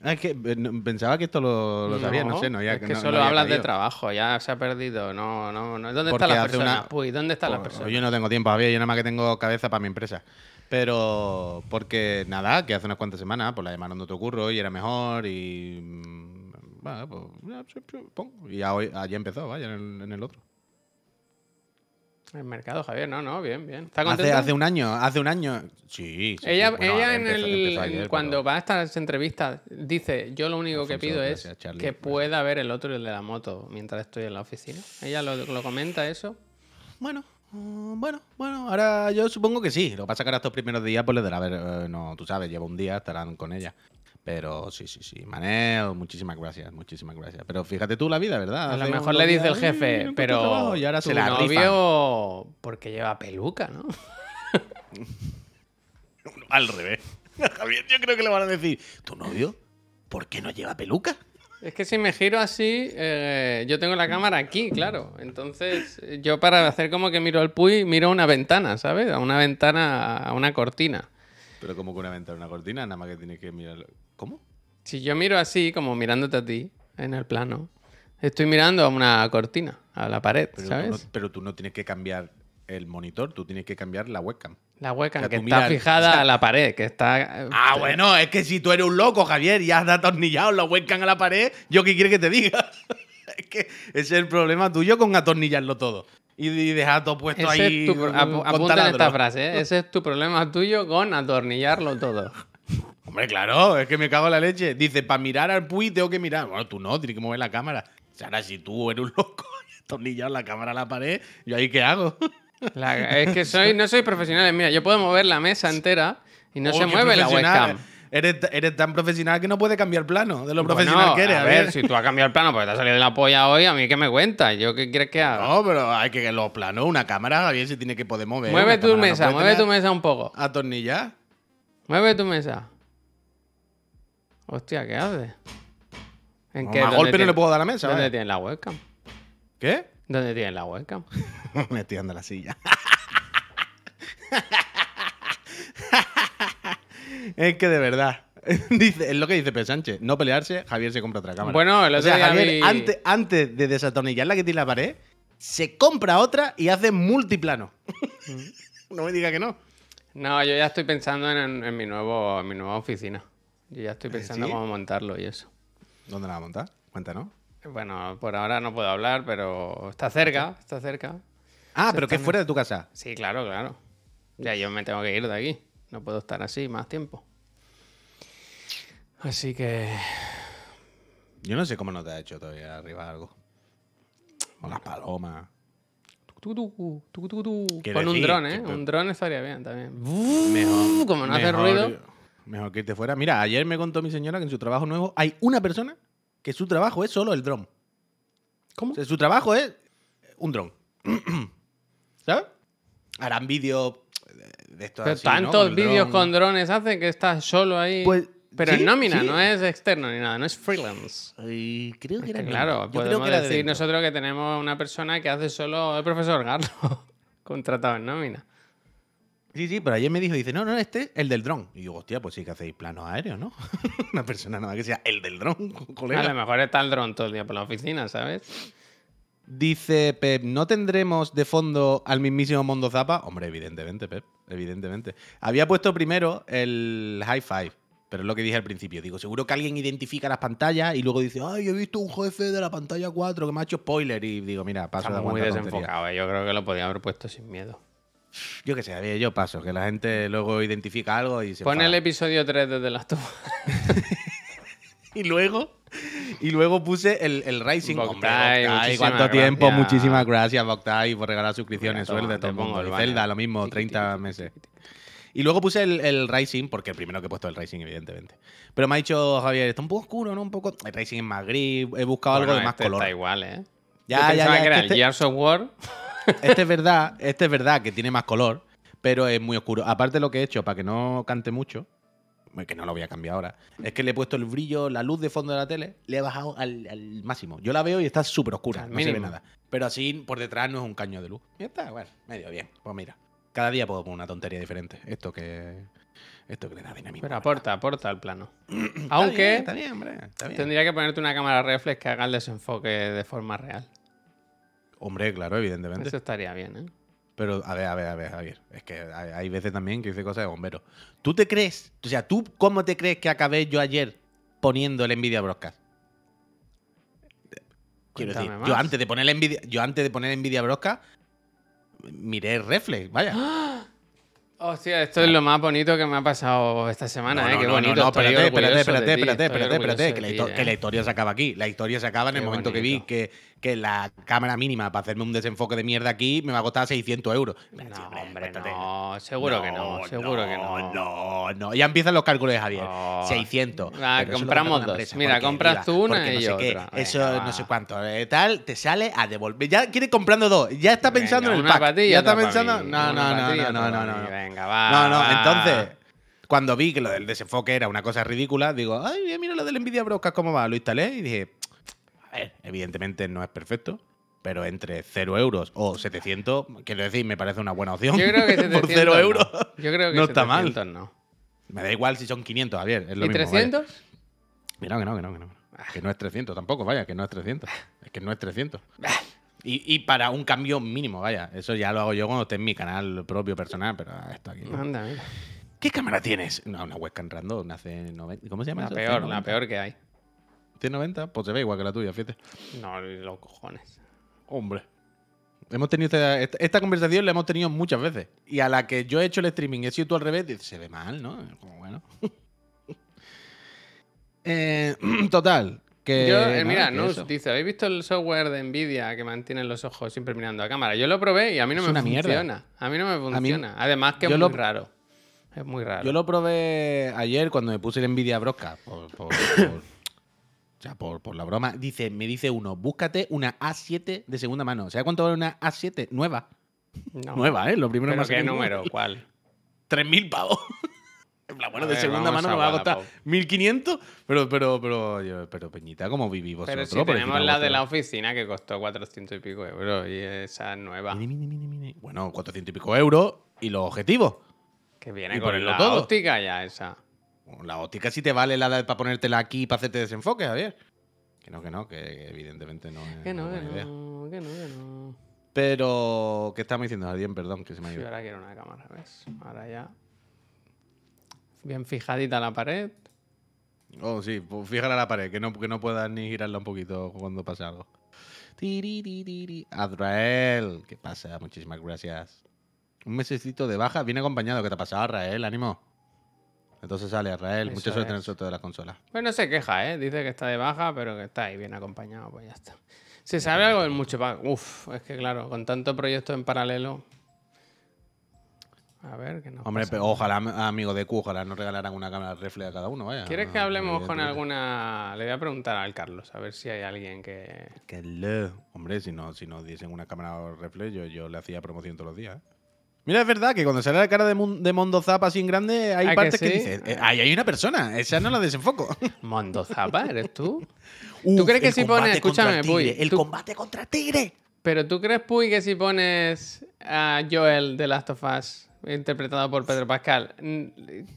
Ah, Es que eh, no- pensaba que esto lo, lo sabía, no sé, no, ya
es que,
no- no
solo
había
hablas de trabajo, ya se ha perdido. No, no, no. ¿Dónde
Porque
están las
hace
personas?
una-
Uy, ¿dónde están las
Pues,
personas?
Yo no tengo tiempo, Javier, yo nada más que tengo cabeza para mi empresa. Pero porque nada, que hace unas cuantas semanas pues la llamaron de otro curro y era mejor y mm, bueno, pues pum. y hoy allí empezó, vaya, en el, en el otro.
El mercado, Javier, no, no, bien, bien. ¿Está
Hace, un año, hace un año. Sí, sí, sí,
ella
bueno,
ella en el,
ayer,
cuando
pero-
va a estas entrevistas dice, yo lo único que pido es
Charlie,
que
gracias.
pueda ver el otro y el de la moto mientras estoy en la oficina. Ella lo, lo comenta eso.
Bueno, mm, bueno, bueno, ahora yo supongo que sí. Lo que pasa que ahora estos primeros días, pues le dará a ver, eh, no, tú sabes, lleva un día, estarán con ella. Pero sí, sí, sí. Manel, muchísimas gracias, muchísimas gracias. Pero fíjate tú la vida, ¿verdad?
A lo mejor le dice el
días, "Ay, no
jefe, pero
trabajo", y ahora
tu
se la rifan.
novio porque lleva peluca, ¿no?
Al revés. Javier, yo creo que le van a decir, ¿tu novio? ¿Por qué no lleva peluca?
Es que si me giro así, eh, yo tengo la cámara aquí, claro. Entonces, yo para hacer como que miro al Puy, miro a una ventana, ¿sabes? A una ventana, a una cortina.
Pero como que una ventana, una cortina, nada más que tienes que mirar. ¿Cómo?
Si yo miro así, como mirándote a ti, en el plano, estoy mirando a una cortina, a la pared,
Pero,
¿sabes?
Tú no, pero tú no tienes que cambiar el monitor, tú tienes que cambiar la webcam.
La webcam
O sea,
que está
miras-
fijada a la pared, que está. eh,
Ah, bueno, es que si tú eres un loco, Javier, y has atornillado la webcam a la pared, ¿yo qué quieres que te diga? es que ese es el problema tuyo con atornillarlo todo. Y, y dejar todo puesto
Ese
ahí.
es tu, apu- apunta en esta frase, ¿eh? ese es tu problema tuyo con atornillarlo todo.
Hombre, claro, es que me cago en la leche. Dice, para mirar al Puy tengo que mirar. Bueno, tú no, tienes que mover la cámara. O sea, ahora si tú eres un loco y atornillado la cámara a la pared, ¿yo ahí qué hago?
La- es que soy, no soy profesional. Mira, yo puedo mover la mesa entera y no
Oh,
se mueve la webcam.
Eres, eres tan profesional que no puedes cambiar plano de lo
Bueno,
profesional que eres.
a ver, si tú has cambiado el plano porque te ha salido de la polla hoy, a mí qué me cuentas. ¿Yo qué quieres que haga?
No, pero hay que los planos, una cámara, Javier, se tiene que poder mover.
mueve tu
no
mesa,
puede
mueve tu mesa un poco.
Atornillar.
Mueve tu mesa. Hostia, ¿qué haces? ¿En qué?
más
¿Dónde
golpe no le puedo dar a la mesa,
¿Dónde
¿vale?
tienes la webcam?
¿Qué?
¿Dónde tienes la webcam?
Me estoy dando la silla. es que de verdad. Dice, es lo que dice Pedro Sánchez. No pelearse, Javier se compra otra cámara.
Bueno, el
o sea,
día
Javier,
vi-
antes, antes de desatornillar la que tiene la pared, se compra otra y hace multiplano. no me diga que no.
No, yo ya estoy pensando en, en mi nuevo, en mi nueva oficina. Yo ya estoy pensando
¿sí?
cómo montarlo y eso.
¿Dónde la va a montar? Cuéntanos.
Bueno, por ahora no puedo hablar, pero está cerca, está cerca.
Ah, pero que es fuera de tu casa.
Sí, claro, claro. Ya yo me tengo que ir de aquí. No puedo estar así más tiempo. Así que.
Yo no sé cómo no te ha hecho todavía arriba algo. O las palomas.
Pon un dron, ¿eh? Un dron estaría bien también.
Mejor.
Como no hace ruido.
Mejor que irte fuera. Mira, ayer me contó mi señora que en su trabajo nuevo hay una persona que su trabajo es solo el dron.
¿Cómo?
O sea, su trabajo es un dron. ¿Sabes? Harán vídeos de- de estos
Pero
así,
tantos vídeos con drones hacen que estás solo ahí.
Pues,
Pero
sí,
es nómina,
sí.
no es externo ni nada, no es freelance.
Creo que
Es
era
que,
el
claro.
Yo creo
podemos
que era de
decir
dentro.
nosotros que tenemos una persona que hace solo el profesor Garlo, contratado en nómina.
Sí, sí, pero ayer me dijo, dice, no, no, este es el del dron. Y digo, hostia, pues sí que hacéis planos aéreos, ¿no? Una persona nada que sea el del dron, colega.
A lo mejor está el dron todo el día por la oficina, ¿sabes?
Dice Pep, ¿no tendremos de fondo al mismísimo Mondo Zapa? Hombre, evidentemente, Pep, evidentemente. Había puesto primero el High Five, pero es lo que dije al principio. Digo, seguro que alguien identifica las pantallas y luego dice, ay, he visto un jefe de la pantalla 4 que me ha hecho spoiler. Y digo, mira, paso de
muy desenfocado, ¿eh? yo creo que lo podía haber puesto sin miedo.
Yo qué sé, Javier, yo paso, que la gente luego identifica algo y se
Pon el episodio 3 desde las tubas.
Y luego, y luego puse el, el Rising.
Boktai,
Hombre, cuánto tiempo.
gracias.
Muchísimas gracias, Boktai, por regalar suscripciones. Suerte todo el mundo. Y. Zelda, lo mismo,
Tiqui,
30
tiqui,
meses. Y luego puse el, el Rising, porque el primero que he puesto es el Rising, evidentemente. Pero me ha dicho Javier, está un poco oscuro, ¿no? Un poco. El Rising es más gris. He buscado algo de más
este
color.
Está igual, ¿eh?
Ya,
Yo
ya, ya,
que era el
este-
Gears of War.
Este es verdad, este es verdad que tiene más color, pero es muy oscuro. Aparte lo que he hecho para que no cante mucho, que no lo voy a cambiar ahora, es que le he puesto el brillo, la luz de fondo de la tele, le he bajado al, al máximo. Yo la veo y está súper oscura, no se ve
mínimo.
nada. Pero así por detrás no es un caño de luz. Y está, bueno, medio bien. Pues mira, cada día puedo poner una tontería diferente. Esto que esto que le da dinamismo.
Pero aporta, aporta al plano.
Está
Aunque
bien, está bien, hombre, está bien.
tendría que ponerte una cámara reflex que haga el desenfoque de forma real.
Hombre, claro, evidentemente.
Eso estaría bien, ¿eh?
Pero, a ver, a ver, a ver, Javier. Es que hay, veces también que hice cosas de bombero. ¿Tú te crees? O sea, ¿tú cómo te crees que acabé yo ayer poniendo el Nvidia Broadcast? Quiero
Cuéntame
decir,
más.
yo antes de poner el Nvidia, yo antes de poner Nvidia Broadcast, miré Reflex, vaya.
Hostia, esto es lo más bonito que me ha pasado esta semana,
No,
¿eh?
no,
Qué
no,
bonito.
no, espérate, espérate, espérate, espérate, espérate, espérate, que la,
¿eh?
historia se acaba aquí. La historia se acaba en el momento que vi que, que la cámara mínima para hacerme un desenfoque de mierda aquí me va a costar 600 euros.
No, hombre, no. Seguro que no, seguro que no.
No, no. Ya empiezan los cálculos de Javier.
No.
600.
Ah, compramos dos. Mira,
porque
compras tú una
porque
y
sé qué,
otra.
Eso
Venga,
no sé cuánto. eh, tal, te sale a devolver. Ya quiere comprando dos. Ya está pensando
Venga,
en el pack.
y
ya está pensando.
mí.
No, no, no, no, no, no.
Venga, va.
No, no, entonces, cuando vi que lo del desenfoque era una cosa ridícula, digo, ay, mira lo del Nvidia Broadcast cómo va. Lo instalé y dije, a ver, evidentemente no es perfecto, pero entre 0 euros o 700, quiero decir, me parece una buena opción.
Yo creo que 700
Por 0
no.
euros.
Yo creo que
no está mal.
700 no.
Me da igual si son 500, Javier. Es lo
¿Y
mismo, vaya.
300?
Que no, que no, que no, que no. Que no es 300 tampoco, vaya, que no es 300. Es que no es 300. Y, y para un cambio mínimo, vaya. Eso ya lo hago yo cuando esté en mi canal propio personal, pero esto aquí. no.
Anda, mira.
¿Qué cámara tienes? No, una webcam random, una C90. ¿Cómo se llama
La peor,
C90.
la peor que hay.
C90, pues se ve igual que la tuya, fíjate.
No, los cojones.
Hombre. Hemos tenido esta, esta- esta conversación la hemos tenido muchas veces. Y a la que yo he hecho el streaming y he sido tú al revés, dices, se ve mal, ¿no? Como bueno. Eh, total. Que,
Yo, eh, mira, Nus dice, ¿habéis visto el software de Nvidia que mantiene los ojos siempre mirando a cámara? Yo lo probé y a mí no
Es
me
una mierda.
funciona. A mí no me
mí-
funciona. Además que es muy
lo-
raro. Es muy raro.
Yo lo probé ayer cuando me puse el Nvidia Broadcast. Por, por- por- sea, por, por la broma. Dice, me dice uno, búscate una A7 de segunda mano. ¿Sabes cuánto vale una A7 nueva?
No.
Nueva, ¿eh? Lo primero
¿Pero
más
qué número? ¿Cuál?
3.000 pavos. En plan, bueno, de segunda mano me va a costar
Wallapop.
1.500. Pero, pero, pero, pero, Peñita, ¿cómo vivís vosotros?
Pero si tenemos la de la oficina que costó 400 y pico euros y esa es nueva.
Bueno, 400 y pico euros y los objetivos.
Que viene
Y
con la
todo.
óptica ya esa.
La óptica sí te vale la de, para ponértela aquí para hacerte desenfoque, Javier. Que no, que no, que evidentemente no es
Que no, que
idea.
no, que no, que no.
Pero, ¿qué estamos diciendo, Javier? Perdón, que se me ha
Yo
ido.
ahora quiero una cámara, ¿ves? Ahora ya. Bien fijadita la pared.
Oh, sí, pues fíjala la pared, que no, que no puedas ni girarla un poquito cuando pasa algo. Azrael, ¿qué pasa? Muchísimas gracias. Un mesecito de baja, viene acompañado. ¿Qué te ha pasado, Azrael? Ánimo. Entonces sale.
Eso
Mucha suerte en el sorteo de las consolas.
Pues no se queja, ¿eh? Dice que está de baja, pero que está ahí bien acompañado, pues ya está. ¿Se sabe algo del mucho pack? Uf, es que claro, con tanto proyecto en paralelo. A ver, que no.
Hombre, pero ojalá, amigo de Q, ojalá nos regalaran una cámara refleja a cada uno, vaya.
¿Quieres que hablemos con alguna.? Le voy a preguntar al Carlos, a ver si hay alguien que.
Que le- Hombre, si no, si nos diesen una cámara reflex, yo, yo le hacía promoción todos los días. ¿eh? Mira, es verdad que cuando sale la cara de, de Mondo Zapa así en grande, hay
¿Ah, que
partes que,
sí?
dices, eh, ahí hay una persona, esa no la desenfoco.
Mondo Zapa, ¿eres tú?
Uf,
crees que si pones- escúchame, Puy,
El
tú-
combate contra tigre.
Pero tú crees, Puy, que si pones a Joel de Last of Us, interpretado por Pedro Pascal,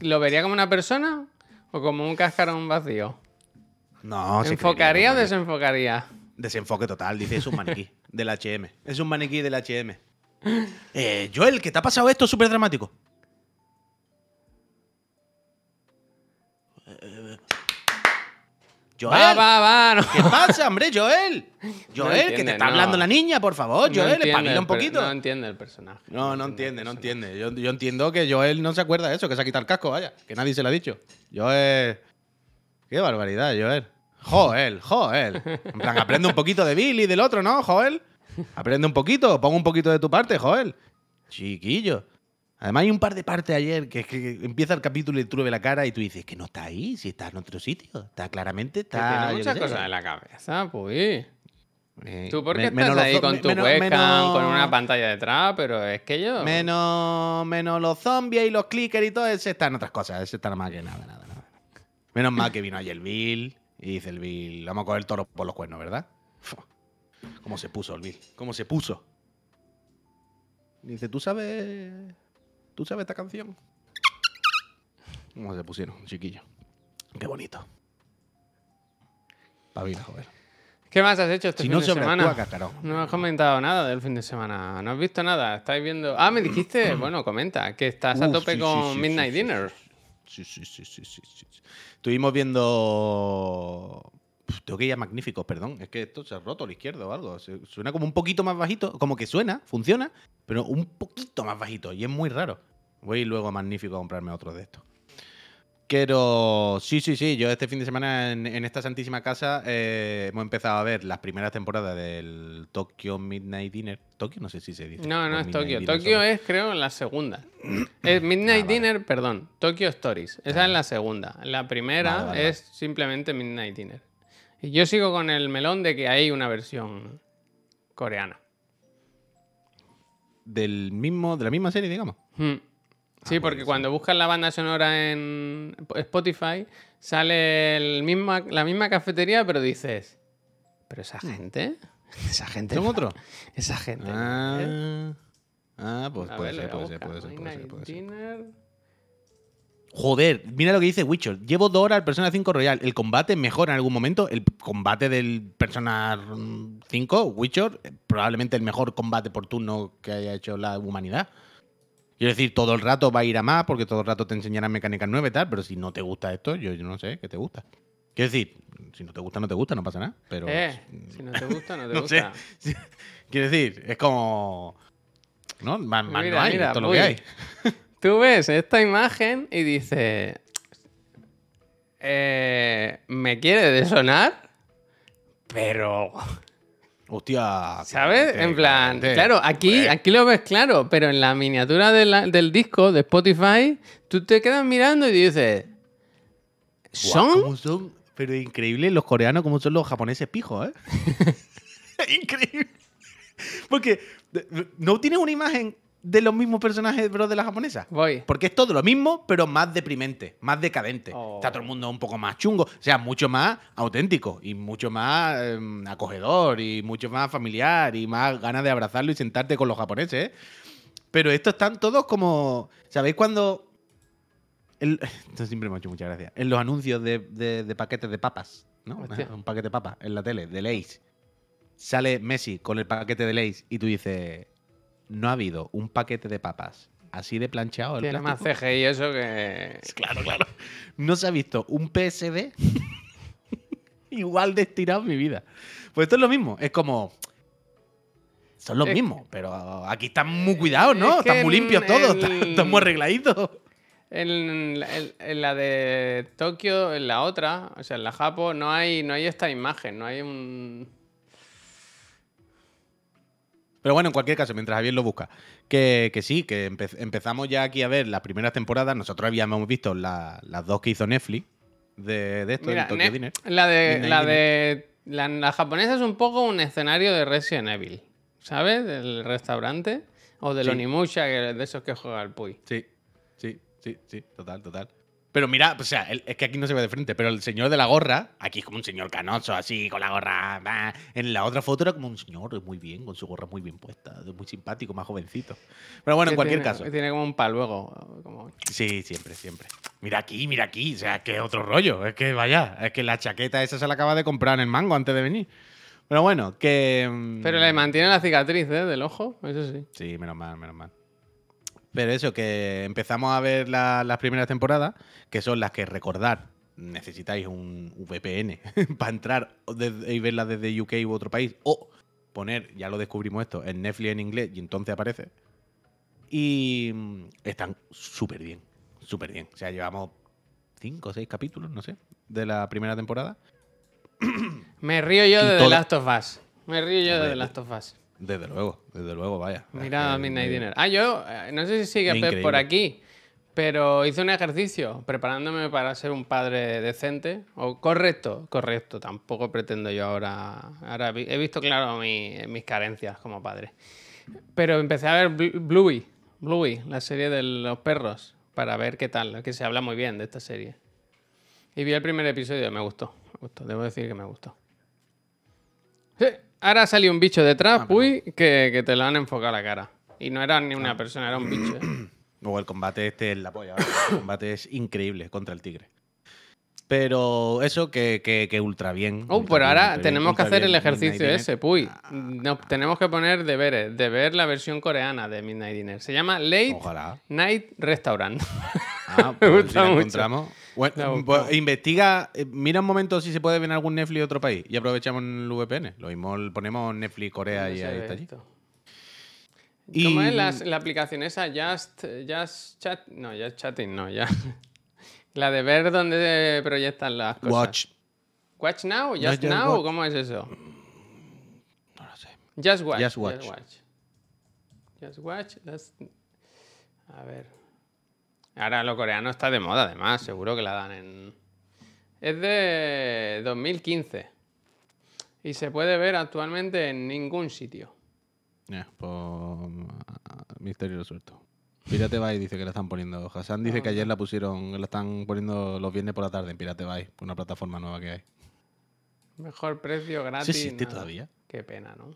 ¿lo vería como una persona o como un cascarón vacío?
No, se
¿Enfocaría o desenfocaría?
Desenfoque total, dice, es un maniquí del HM. Es un maniquí del HM. Eh, Joel, ¿qué te ha pasado esto súper dramático? Eh, Joel,
Va, va, va. no.
¿qué pasa, hombre, Joel? Joel, que te está
no.
hablando la niña, por favor, Joel, espabila un poquito.
No entiende el personaje.
No, no entiende, no entiende. Yo, yo entiendo que Joel no se acuerda de eso, que se ha quitado el casco, vaya. Que nadie se lo ha dicho. Joel. Qué barbaridad, Joel. Joel, Joel. En plan, aprende un poquito de Billy y del otro, ¿no, Joel? Aprende un poquito, pon un poquito de tu parte, Joel. Chiquillo. Además, hay un par de partes ayer que, es que empieza el capítulo y tú le ves la cara y tú dices que no está ahí, si está en otro sitio. Está claramente, está.
tiene muchas cosas en la cabeza, pues.
Eh,
¿Tú por qué
me-
estás ahí con tu
menos-
webcam,
menos-
con una pantalla detrás? Pero es que yo...
Menos, menos los zombies y los clickers y todo, ese está en otras cosas. Ese está más que nada, nada, nada. Menos mal que vino ayer el Bill y dice el Bill, vamos a coger el toro por los cuernos, ¿verdad? ¿Cómo se puso el Bill? ¿Cómo se puso? Dice, ¿tú sabes? ¿Tú sabes esta canción? ¿Cómo se pusieron, chiquillo? Qué bonito. Pavila, joder.
¿Qué más has hecho este
Si
fin
no
de semana?
cascarón.
No has comentado nada del fin de semana. No has visto nada. Estáis viendo. Ah, me dijiste. bueno, comenta. Que estás a tope
sí,
con
sí,
Midnight
sí,
Dinner.
Sí, sí, sí, sí, sí. Estuvimos viendo. Uf, Tengo que ir a Magníficos, perdón. Es que esto se ha roto a la izquierda o algo. Suena como un poquito más bajito. Como que suena, funciona, pero un poquito más bajito. Y es muy raro. Voy luego a Magnífico a comprarme otro de estos. Pero sí, sí, sí. Yo este fin de semana en, en esta santísima casa eh, hemos empezado a ver las primeras temporadas del Tokyo Midnight Dinner. Tokio, no sé si se dice.
No, no es Tokio. Tokio es, creo, la segunda. Es Midnight
Ah, vale.
Dinner, perdón. Tokyo Stories. Esa es la segunda. La primera
Vale, vale,
es simplemente Midnight Dinner. Y yo sigo con el melón de que hay una versión coreana.
Del mismo, de la misma serie, digamos.
Hmm. Sí,
Ah,
porque cuando buscas la banda sonora en Spotify, sale el misma, la misma cafetería, pero dices, ¿pero esa gente? Esa gente.
¿Son otros?
Esa gente. ¿eh?
Ah, ah, pues
A
puede
ver,
ser, puede ser, puede ser, puede ser,
Midnight
puede ser. Joder, mira lo que dice Witcher. Llevo dos horas al Persona 5 Royal. El combate mejor en algún momento. El combate del Persona 5, Witcher, eh, probablemente el mejor combate por turno que haya hecho la humanidad. Quiero decir, todo el rato va a ir a más porque todo el rato te enseñarán mecánicas nuevas y tal, pero si no te gusta esto, yo, yo no sé qué te gusta. Quiero decir, si no te gusta, no te gusta, no pasa nada. Pero.
Eh, si no te gusta, no te
no sé.
gusta.
Quiero decir, es como. ¿No? Más, más
Mira,
no hay,
mira,
esto es lo que hay.
Tú ves esta imagen y dices. eh, me quiere de sonar, pero.
Hostia.
¿Sabes? En plan, claro, aquí, aquí lo ves claro, pero en la miniatura de la- del disco de Spotify, tú te quedas mirando y dices. ¿Son?
cómo son? Pero increíble los coreanos como son los japoneses pijos, ¿eh? increíble. Porque no tienes una imagen de los mismos personajes, bro, de la japonesa.
Voy.
Porque es todo lo mismo, pero más deprimente, más decadente.
Oh.
Está todo el mundo un poco más chungo. O sea, mucho más auténtico y mucho más em, acogedor y mucho más familiar y más ganas de abrazarlo y sentarte con los japoneses. ¿eh? Pero estos están todos como. ¿Sabéis cuando.? el- esto siempre me ha hecho mucha gracia. En los anuncios de, de- de paquetes de papas, ¿no?
Hostia.
Un paquete de papas en la tele, de Lays. Sale Messi con el paquete de Lays y tú dices. No ha habido un paquete de papas así de planchado. el
Tiene más
plástico".
CGI eso que.
Claro, claro. No se ha visto un PSD igual de estirado en mi vida. Pues esto es lo mismo. Es como. Son los
Es-
mismos, pero aquí están muy cuidados, ¿no?
Es que
están muy limpios todos, están, están muy arregladitos.
En, la- en- en la de Tokio, en la otra, o sea, en la Japo, no hay, no hay esta imagen, no hay un.
Pero bueno, en cualquier caso, mientras Javier lo busca, que, que sí, que empe- empezamos ya aquí a ver las primeras temporadas. Nosotros habíamos visto la- las dos que hizo Netflix de, de esto,
Mira,
en Tokyo
Ne-
Dinner.
la de. La, de la, la japonesa es un poco un escenario de Resident Evil, ¿sabes? Del restaurante. O del
Sí.
Onimusha, de esos que juega el Puy.
Sí, sí, sí, sí, total, total. Pero mira, o sea, el- es que aquí no se ve de frente, pero el señor de la gorra, aquí es como un señor canoso, así, con la gorra. bah. En la otra foto era como un señor muy bien, con su gorra muy bien puesta, muy simpático, más jovencito. Pero bueno, en cualquier
tiene-
caso.
Tiene como un paluego. Como...
Sí, siempre, siempre. Mira aquí, mira aquí, o sea, que es otro rollo. Es que vaya, es que la chaqueta esa se la acaba de comprar en el mango antes de venir. Pero bueno, que. mm,
Pero le mantiene la cicatriz, ¿eh? Del ojo, eso sí.
Sí, menos mal, menos mal. Pero eso, que empezamos a ver la- las primeras temporadas, que son las que recordar, necesitáis un VPN para entrar desde- y verlas desde UK u otro país, o poner, ya lo descubrimos esto, en Netflix en inglés y entonces aparece. Y mm, están súper bien, súper bien. O sea, llevamos cinco o seis capítulos, no sé, de la primera temporada.
Me río yo
Y
de The
todo-
Last of Us. Me río yo de The Last of Us.
Desde luego, desde luego, vaya.
Mira
Es que-
Midnight Dinner. Ah, yo eh, no sé si sigue Pep por aquí, pero hice un ejercicio preparándome para ser un padre decente. O correcto, correcto. Tampoco pretendo yo ahora. Ahora he visto claro mi- mis carencias como padre. Pero empecé a ver Bl- Bluey, Bluey, la serie de los perros, para ver qué tal, que se habla muy bien de esta serie. Y vi el primer episodio me gustó, me gustó, debo decir que me gustó. Sí, ahora salió un bicho detrás,
Ah,
uy, que, que te lo han enfocado a la cara. Y no era ni una persona, era un bicho. ¿eh?
Luego el combate este es la polla. ¿vale? El combate es increíble contra el tigre. Pero eso que, que, que ultra bien.
Oh,
ultra
pero
bien,
ahora
bien,
tenemos que hacer el ejercicio
Midnight
ese, puy.
Ah,
Nos tenemos que poner deberes, de ver la versión coreana de Midnight Dinner. Se llama Late
Ojalá.
Night Restaurant.
Ah,
Me
pues
gusta
si la
mucho.
encontramos. Bueno,
ha
pues investiga, eh, mira un momento si se puede ver en algún Netflix de otro país y aprovechamos el VPN. Lo mismo ponemos Netflix Corea y ahí está allí.
esto.
Y-
¿Cómo es la, la aplicación esa? Just, just Chat. No, Just Chatting, no, ya. La de ver dónde proyectan las cosas.
Watch.
Watch Now,
No,
Just
Just
Now,
Watch.
¿cómo es eso?
No lo sé.
Just Watch.
Just Watch.
Just Watch. let's- A ver. Ahora lo coreano está de moda, además, seguro que la dan en. Es de 2015. Y se puede ver actualmente en ningún sitio.
Ya, pues, ah, misterio resuelto. Pirate Bay dice que la están poniendo. Hassan dice que ayer la pusieron, la están poniendo los viernes por la tarde en Pirate Bay, por una plataforma nueva que hay.
Mejor precio, gratis.
¿Eso existe
nada.
todavía?
Qué pena, ¿no?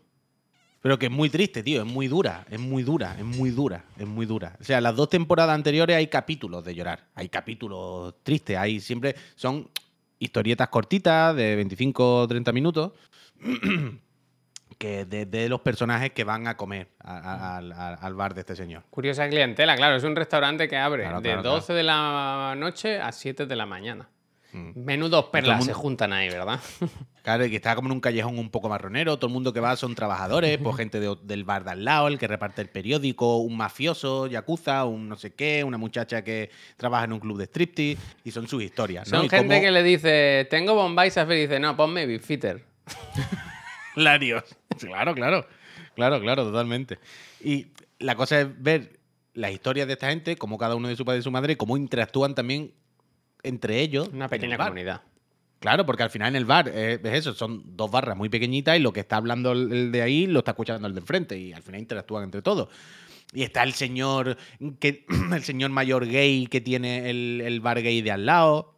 Pero que es muy triste, tío, es muy dura, es muy dura, es muy dura, es muy dura. O sea, las dos temporadas anteriores hay capítulos de llorar, hay capítulos tristes, hay siempre, son historietas cortitas de 25 o 30 minutos que de, de los personajes que van a comer a- a- al- bar de este señor.
Curiosa clientela, claro, es un restaurante que abre
Claro,
de
claro,
12 de la noche a 7 de la mañana.
Mm.
Menudos perlas
mundo-
se juntan ahí, ¿verdad?
Claro, y que está como en un callejón un poco marronero, todo el mundo que va son trabajadores, pues gente de- del bar de al lado, el que reparte el periódico, un mafioso, yakuza, un no sé qué, una muchacha que trabaja en un club de striptease, y son sus historias. ¿no?
Son
Y
gente que le dice, tengo Bombay Safari, y dice, no, ponme Bifitter.
Larios. Claro, claro. Claro, claro, totalmente. Y la cosa es ver las historias de esta gente, cómo cada uno de su padre y su madre, cómo interactúan también entre ellos.
Una pequeña comunidad.
Claro, porque al final en el bar eh, es eso, son dos barras muy pequeñitas y lo que está hablando el de ahí lo está escuchando el de enfrente y al final interactúan entre todos. Y está el señor, que, el señor mayor gay que tiene el, el bar gay de al lado,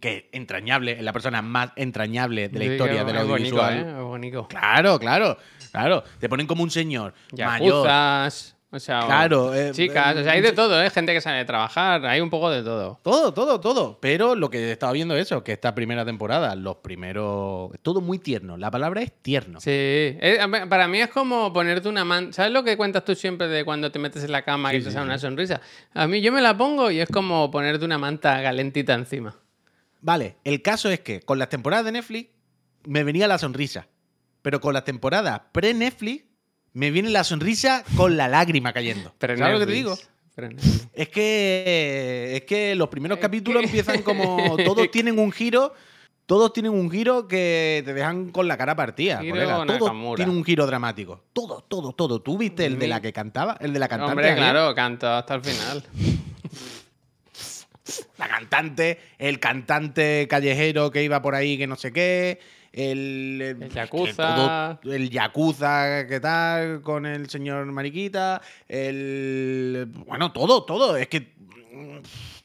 que es entrañable, es la persona más entrañable de la
Sí,
historia del
bonito,
audiovisual.
¿eh? Bonito.
Claro, claro, claro. Te ponen como un señor mayor.
O sea,
Claro, eh,
chicas,
eh,
o sea, hay de todo, ¿eh? Gente que sale de trabajar, hay un poco de todo.
Todo, todo, todo. Pero lo que he estado viendo es eso, que esta primera temporada, los primeros. Todo muy tierno. La palabra es tierno.
Sí, eh, para mí es como ponerte una manta. ¿Sabes lo que cuentas tú siempre de cuando te metes en la cama
Sí,
y te
sí,
sale
sí.
una sonrisa? A mí yo me la pongo y es como ponerte una manta calentita encima.
Vale, el caso es que con las temporadas de Netflix me venía la sonrisa. Pero con las temporadas pre-Netflix me viene la sonrisa con la lágrima cayendo. ¿Sabes lo que te digo? Es que, es que los primeros
Es
capítulos
que-
empiezan como. Todos tienen un giro. Todos tienen un giro que te dejan con la cara partida. Colega. Todo
Nakamura.
tiene un giro dramático. Todo, todo, todo. ¿Tú viste el de la que cantaba? El de la cantante.
Hombre, claro, canto hasta el final.
La cantante, el cantante callejero que iba por ahí que no sé qué. El,
El
que
yakuza.
todo- el yakuza que tal con el señor Mariquita. El. Bueno, todo, todo. Es que. mm,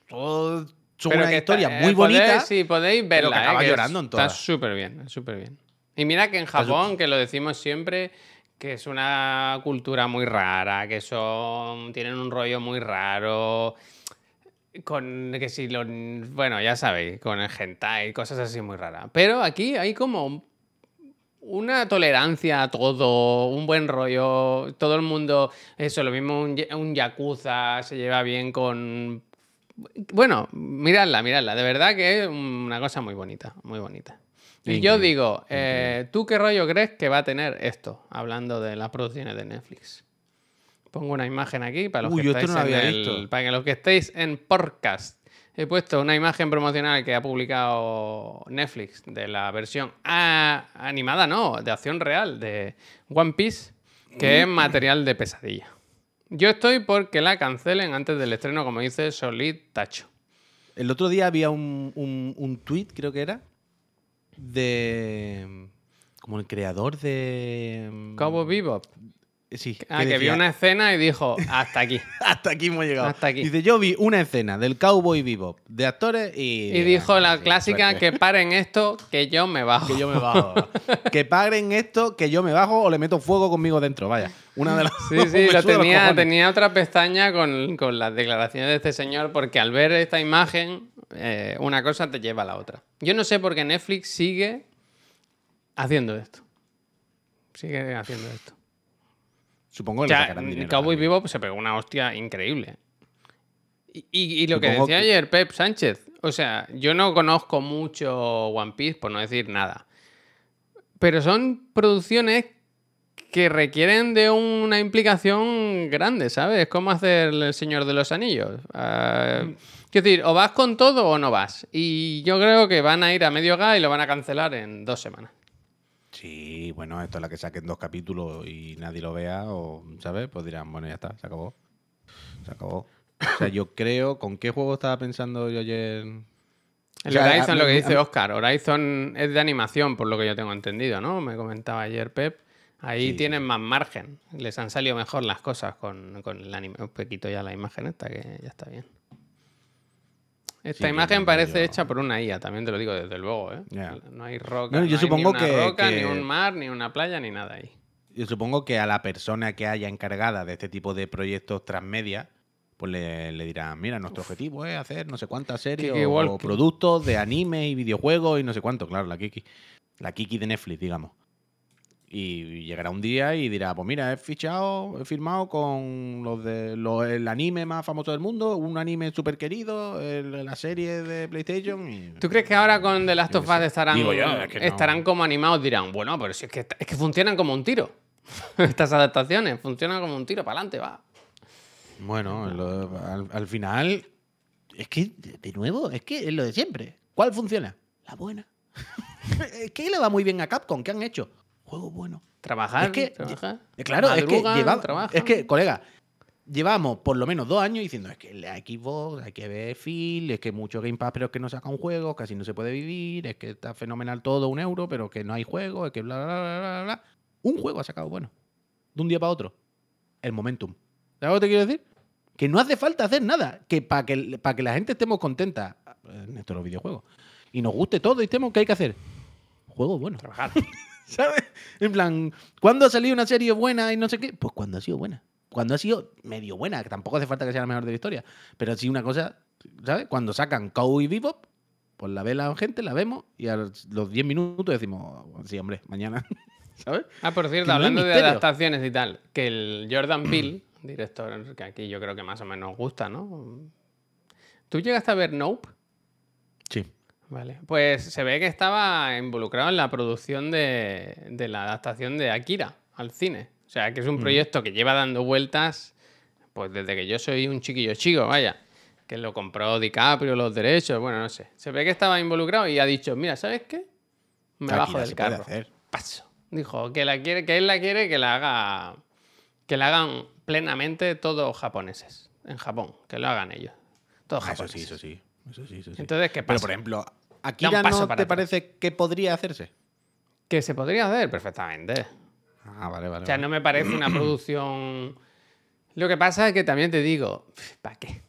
Todo.
Pero
una
que
historia
está-
muy
eh,
bonita.
Podéis, sí, podéis verla.
que
eh,
acabas
que
llorando en
Está
todas.
súper bien, súper bien. Y mira que en
Está
Japón, que lo decimos siempre, que es una cultura muy rara, que son tienen un rollo muy raro. Con que si lo. Bueno, ya sabéis, con el hentai, cosas así muy raras. Pero aquí hay como una tolerancia a todo, un buen rollo, todo el mundo, eso, lo mismo un, un yakuza se lleva bien con... Bueno, miradla, miradla, de verdad que es una cosa muy bonita, muy bonita. Y yo digo, eh, ¿tú qué rollo crees que va a tener esto? Hablando de las producciones de Netflix. Pongo una imagen aquí para los,
Uy,
que, estáis
no
en el- para que los que estéis en podcast. He puesto una imagen promocional que ha publicado Netflix de la versión ah, animada, no, de acción real, de One Piece, que es material de pesadilla. Yo estoy porque la cancelen antes del estreno, como dice Solid Tacho.
El otro día había un, un, un tweet, creo que era, de. Como el creador de.
Cowboy Bebop.
Sí.
Ah, que, vio una escena y dijo, hasta aquí.
Hasta aquí hemos llegado.
Hasta aquí.
Dice, yo vi una escena del Cowboy Bebop de actores y...
Y dijo la
Sí,
clásica,
suerte.
que paren esto, que yo me bajo.
Que yo me bajo. que paguen esto, que yo me bajo o le meto fuego conmigo dentro. Vaya. Una de las
Sí, sí, lo tenía, tenía otra pestaña con, con las declaraciones de este señor, porque al ver esta imagen, eh, una cosa te lleva a la otra. Yo no sé por qué Netflix sigue haciendo esto. Sigue haciendo esto.
Supongo
O
que le
sea,
dinero
Cowboy. Vivo se pegó una hostia increíble. Y, y- y lo que decía
que-
ayer Pep Sánchez, o sea, yo no conozco mucho One Piece, por no decir nada. Pero son producciones que requieren de una implicación grande, ¿sabes? Es como hacer El Señor de los Anillos. Quiero decir, o vas con todo o no vas. Y yo creo que van a ir a medio gas y lo van a cancelar en dos semanas.
Sí, bueno, esto es la que saquen dos capítulos y nadie lo vea, o, ¿sabes? Pues dirán, bueno, ya está, se acabó. Se acabó. O sea, yo creo, ¿con qué juego estaba pensando yo ayer?
El
O sea,
Horizon,
a-
lo que dice
a-
Oscar, Horizon es de animación, por lo que yo tengo entendido, ¿no? Me comentaba ayer Pep. Ahí
Sí,
tienen más margen. Les han salido mejor las cosas con, con el anime. Un poquito ya la imagen esta, que ya está bien. Esta
Sí,
imagen parece
yo-
hecha por una IA, también te lo digo desde luego, ¿eh? No hay roca,
No, yo
no hay
supongo
ni una
que-
roca, ni un mar, ni una playa, ni nada ahí.
yo supongo que a la persona que haya encargada de este tipo de proyectos transmedia, pues le, le dirán, mira, nuestro objetivo es hacer no sé cuántas series o, o productos de anime y videojuegos y no sé cuánto, claro, la Kiki. La Kiki de Netflix, digamos. Y llegará un día y dirá, pues mira, he fichado, he firmado con los de los- el anime más famoso del mundo, un anime súper querido, el- la serie de PlayStation. Y...
¿Tú crees que ahora con The Last of
qué
Us estarán,
Digo yo, es que no.
estarán como animados? Dirán, bueno, pero si es que, es que funcionan como un tiro. Estas adaptaciones funcionan como un tiro, para adelante, va.
Bueno, lo- al, al final, es que, de nuevo, es que es lo de siempre. ¿Cuál funciona? La buena. que le va muy bien a Capcom. ¿Qué han hecho? Juego bueno.
Trabajar,
Es que,
trabajar.
eh, claro, es que, lleva- es que, colega, llevamos por lo menos dos años diciendo es que la Xbox hay que ver Phil, es que mucho Game Pass, pero es que no saca un juego, casi no se puede vivir, es que está fenomenal todo, un euro, pero que no hay juego, es que bla, bla, bla, bla, bla. Un juego ha sacado bueno. De un día para otro. El momentum. ¿Sabes lo que te quiero decir? Que no hace falta hacer nada. Que para que, para que la gente estemos contenta en estos los videojuegos y nos guste todo y estemos, ¿qué hay que hacer? Juego bueno.
Trabajar.
¿Sabes? En plan, ¿cuándo ha salido una serie buena y no sé qué? Pues cuando ha sido buena. Cuando ha sido medio buena, que tampoco hace falta que sea la mejor de la historia. Pero sí una cosa, ¿sabes? Cuando sacan Cowboy Bebop, pues la ve la gente, la vemos y a los 10 minutos decimos, sí, hombre, mañana. ¿Sabes?
Ah, por cierto,
no
hablando de adaptaciones y tal, que el Jordan Peele, director que aquí yo creo que más o menos gusta, ¿no? ¿Tú llegaste a ver Nope?
Sí.
Vale. Pues se ve que estaba involucrado en la producción de, de la adaptación de Akira al cine. O sea, que es un proyecto que lleva dando vueltas, pues desde que yo soy un chiquillo chico, vaya. Que lo compró DiCaprio, los derechos, bueno, no sé. Se ve que estaba involucrado y ha dicho, mira, ¿sabes qué? Me
Akira
bajo del
se puede
carro.
hacer.
Paso. Dijo que la quiere, que él la quiere que la haga. Que la hagan plenamente todos japoneses. En Japón. Que lo hagan ellos. Todos
Ah, eso
japoneses.
sí, eso sí. Eso sí, eso sí.
Entonces, ¿qué
Pero,
pasa?
por ejemplo,
Da
¿Akira
un paso
no
para
te
atrás.
parece que podría hacerse?
Que se podría hacer perfectamente.
Ah, vale, vale.
O sea,
vale.
no me parece una producción. Lo que pasa es que también te digo, ¿para qué?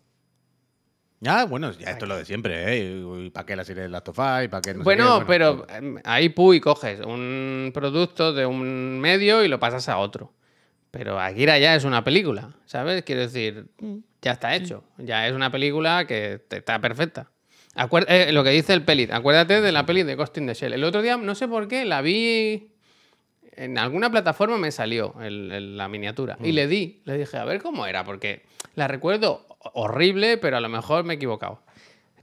Ya, bueno, ya esto es lo de siempre, ¿eh? ¿Para qué la serie de Last of Us? ¿Y para qué no sé
bueno,
qué?
pero em, ahí puy coges un producto de un medio y lo pasas a otro. Pero Akira ya es una película, ¿sabes? Quiero decir, ya está hecho. Ya es una película que está perfecta. Acuer- eh, lo que dice el peli, acuérdate de la peli de Ghost in the Shell. El otro día, no sé por qué, la vi en alguna plataforma me salió el- el- la miniatura. Y le di, le dije, a ver cómo era, porque la recuerdo horrible, pero a lo mejor me he equivocado.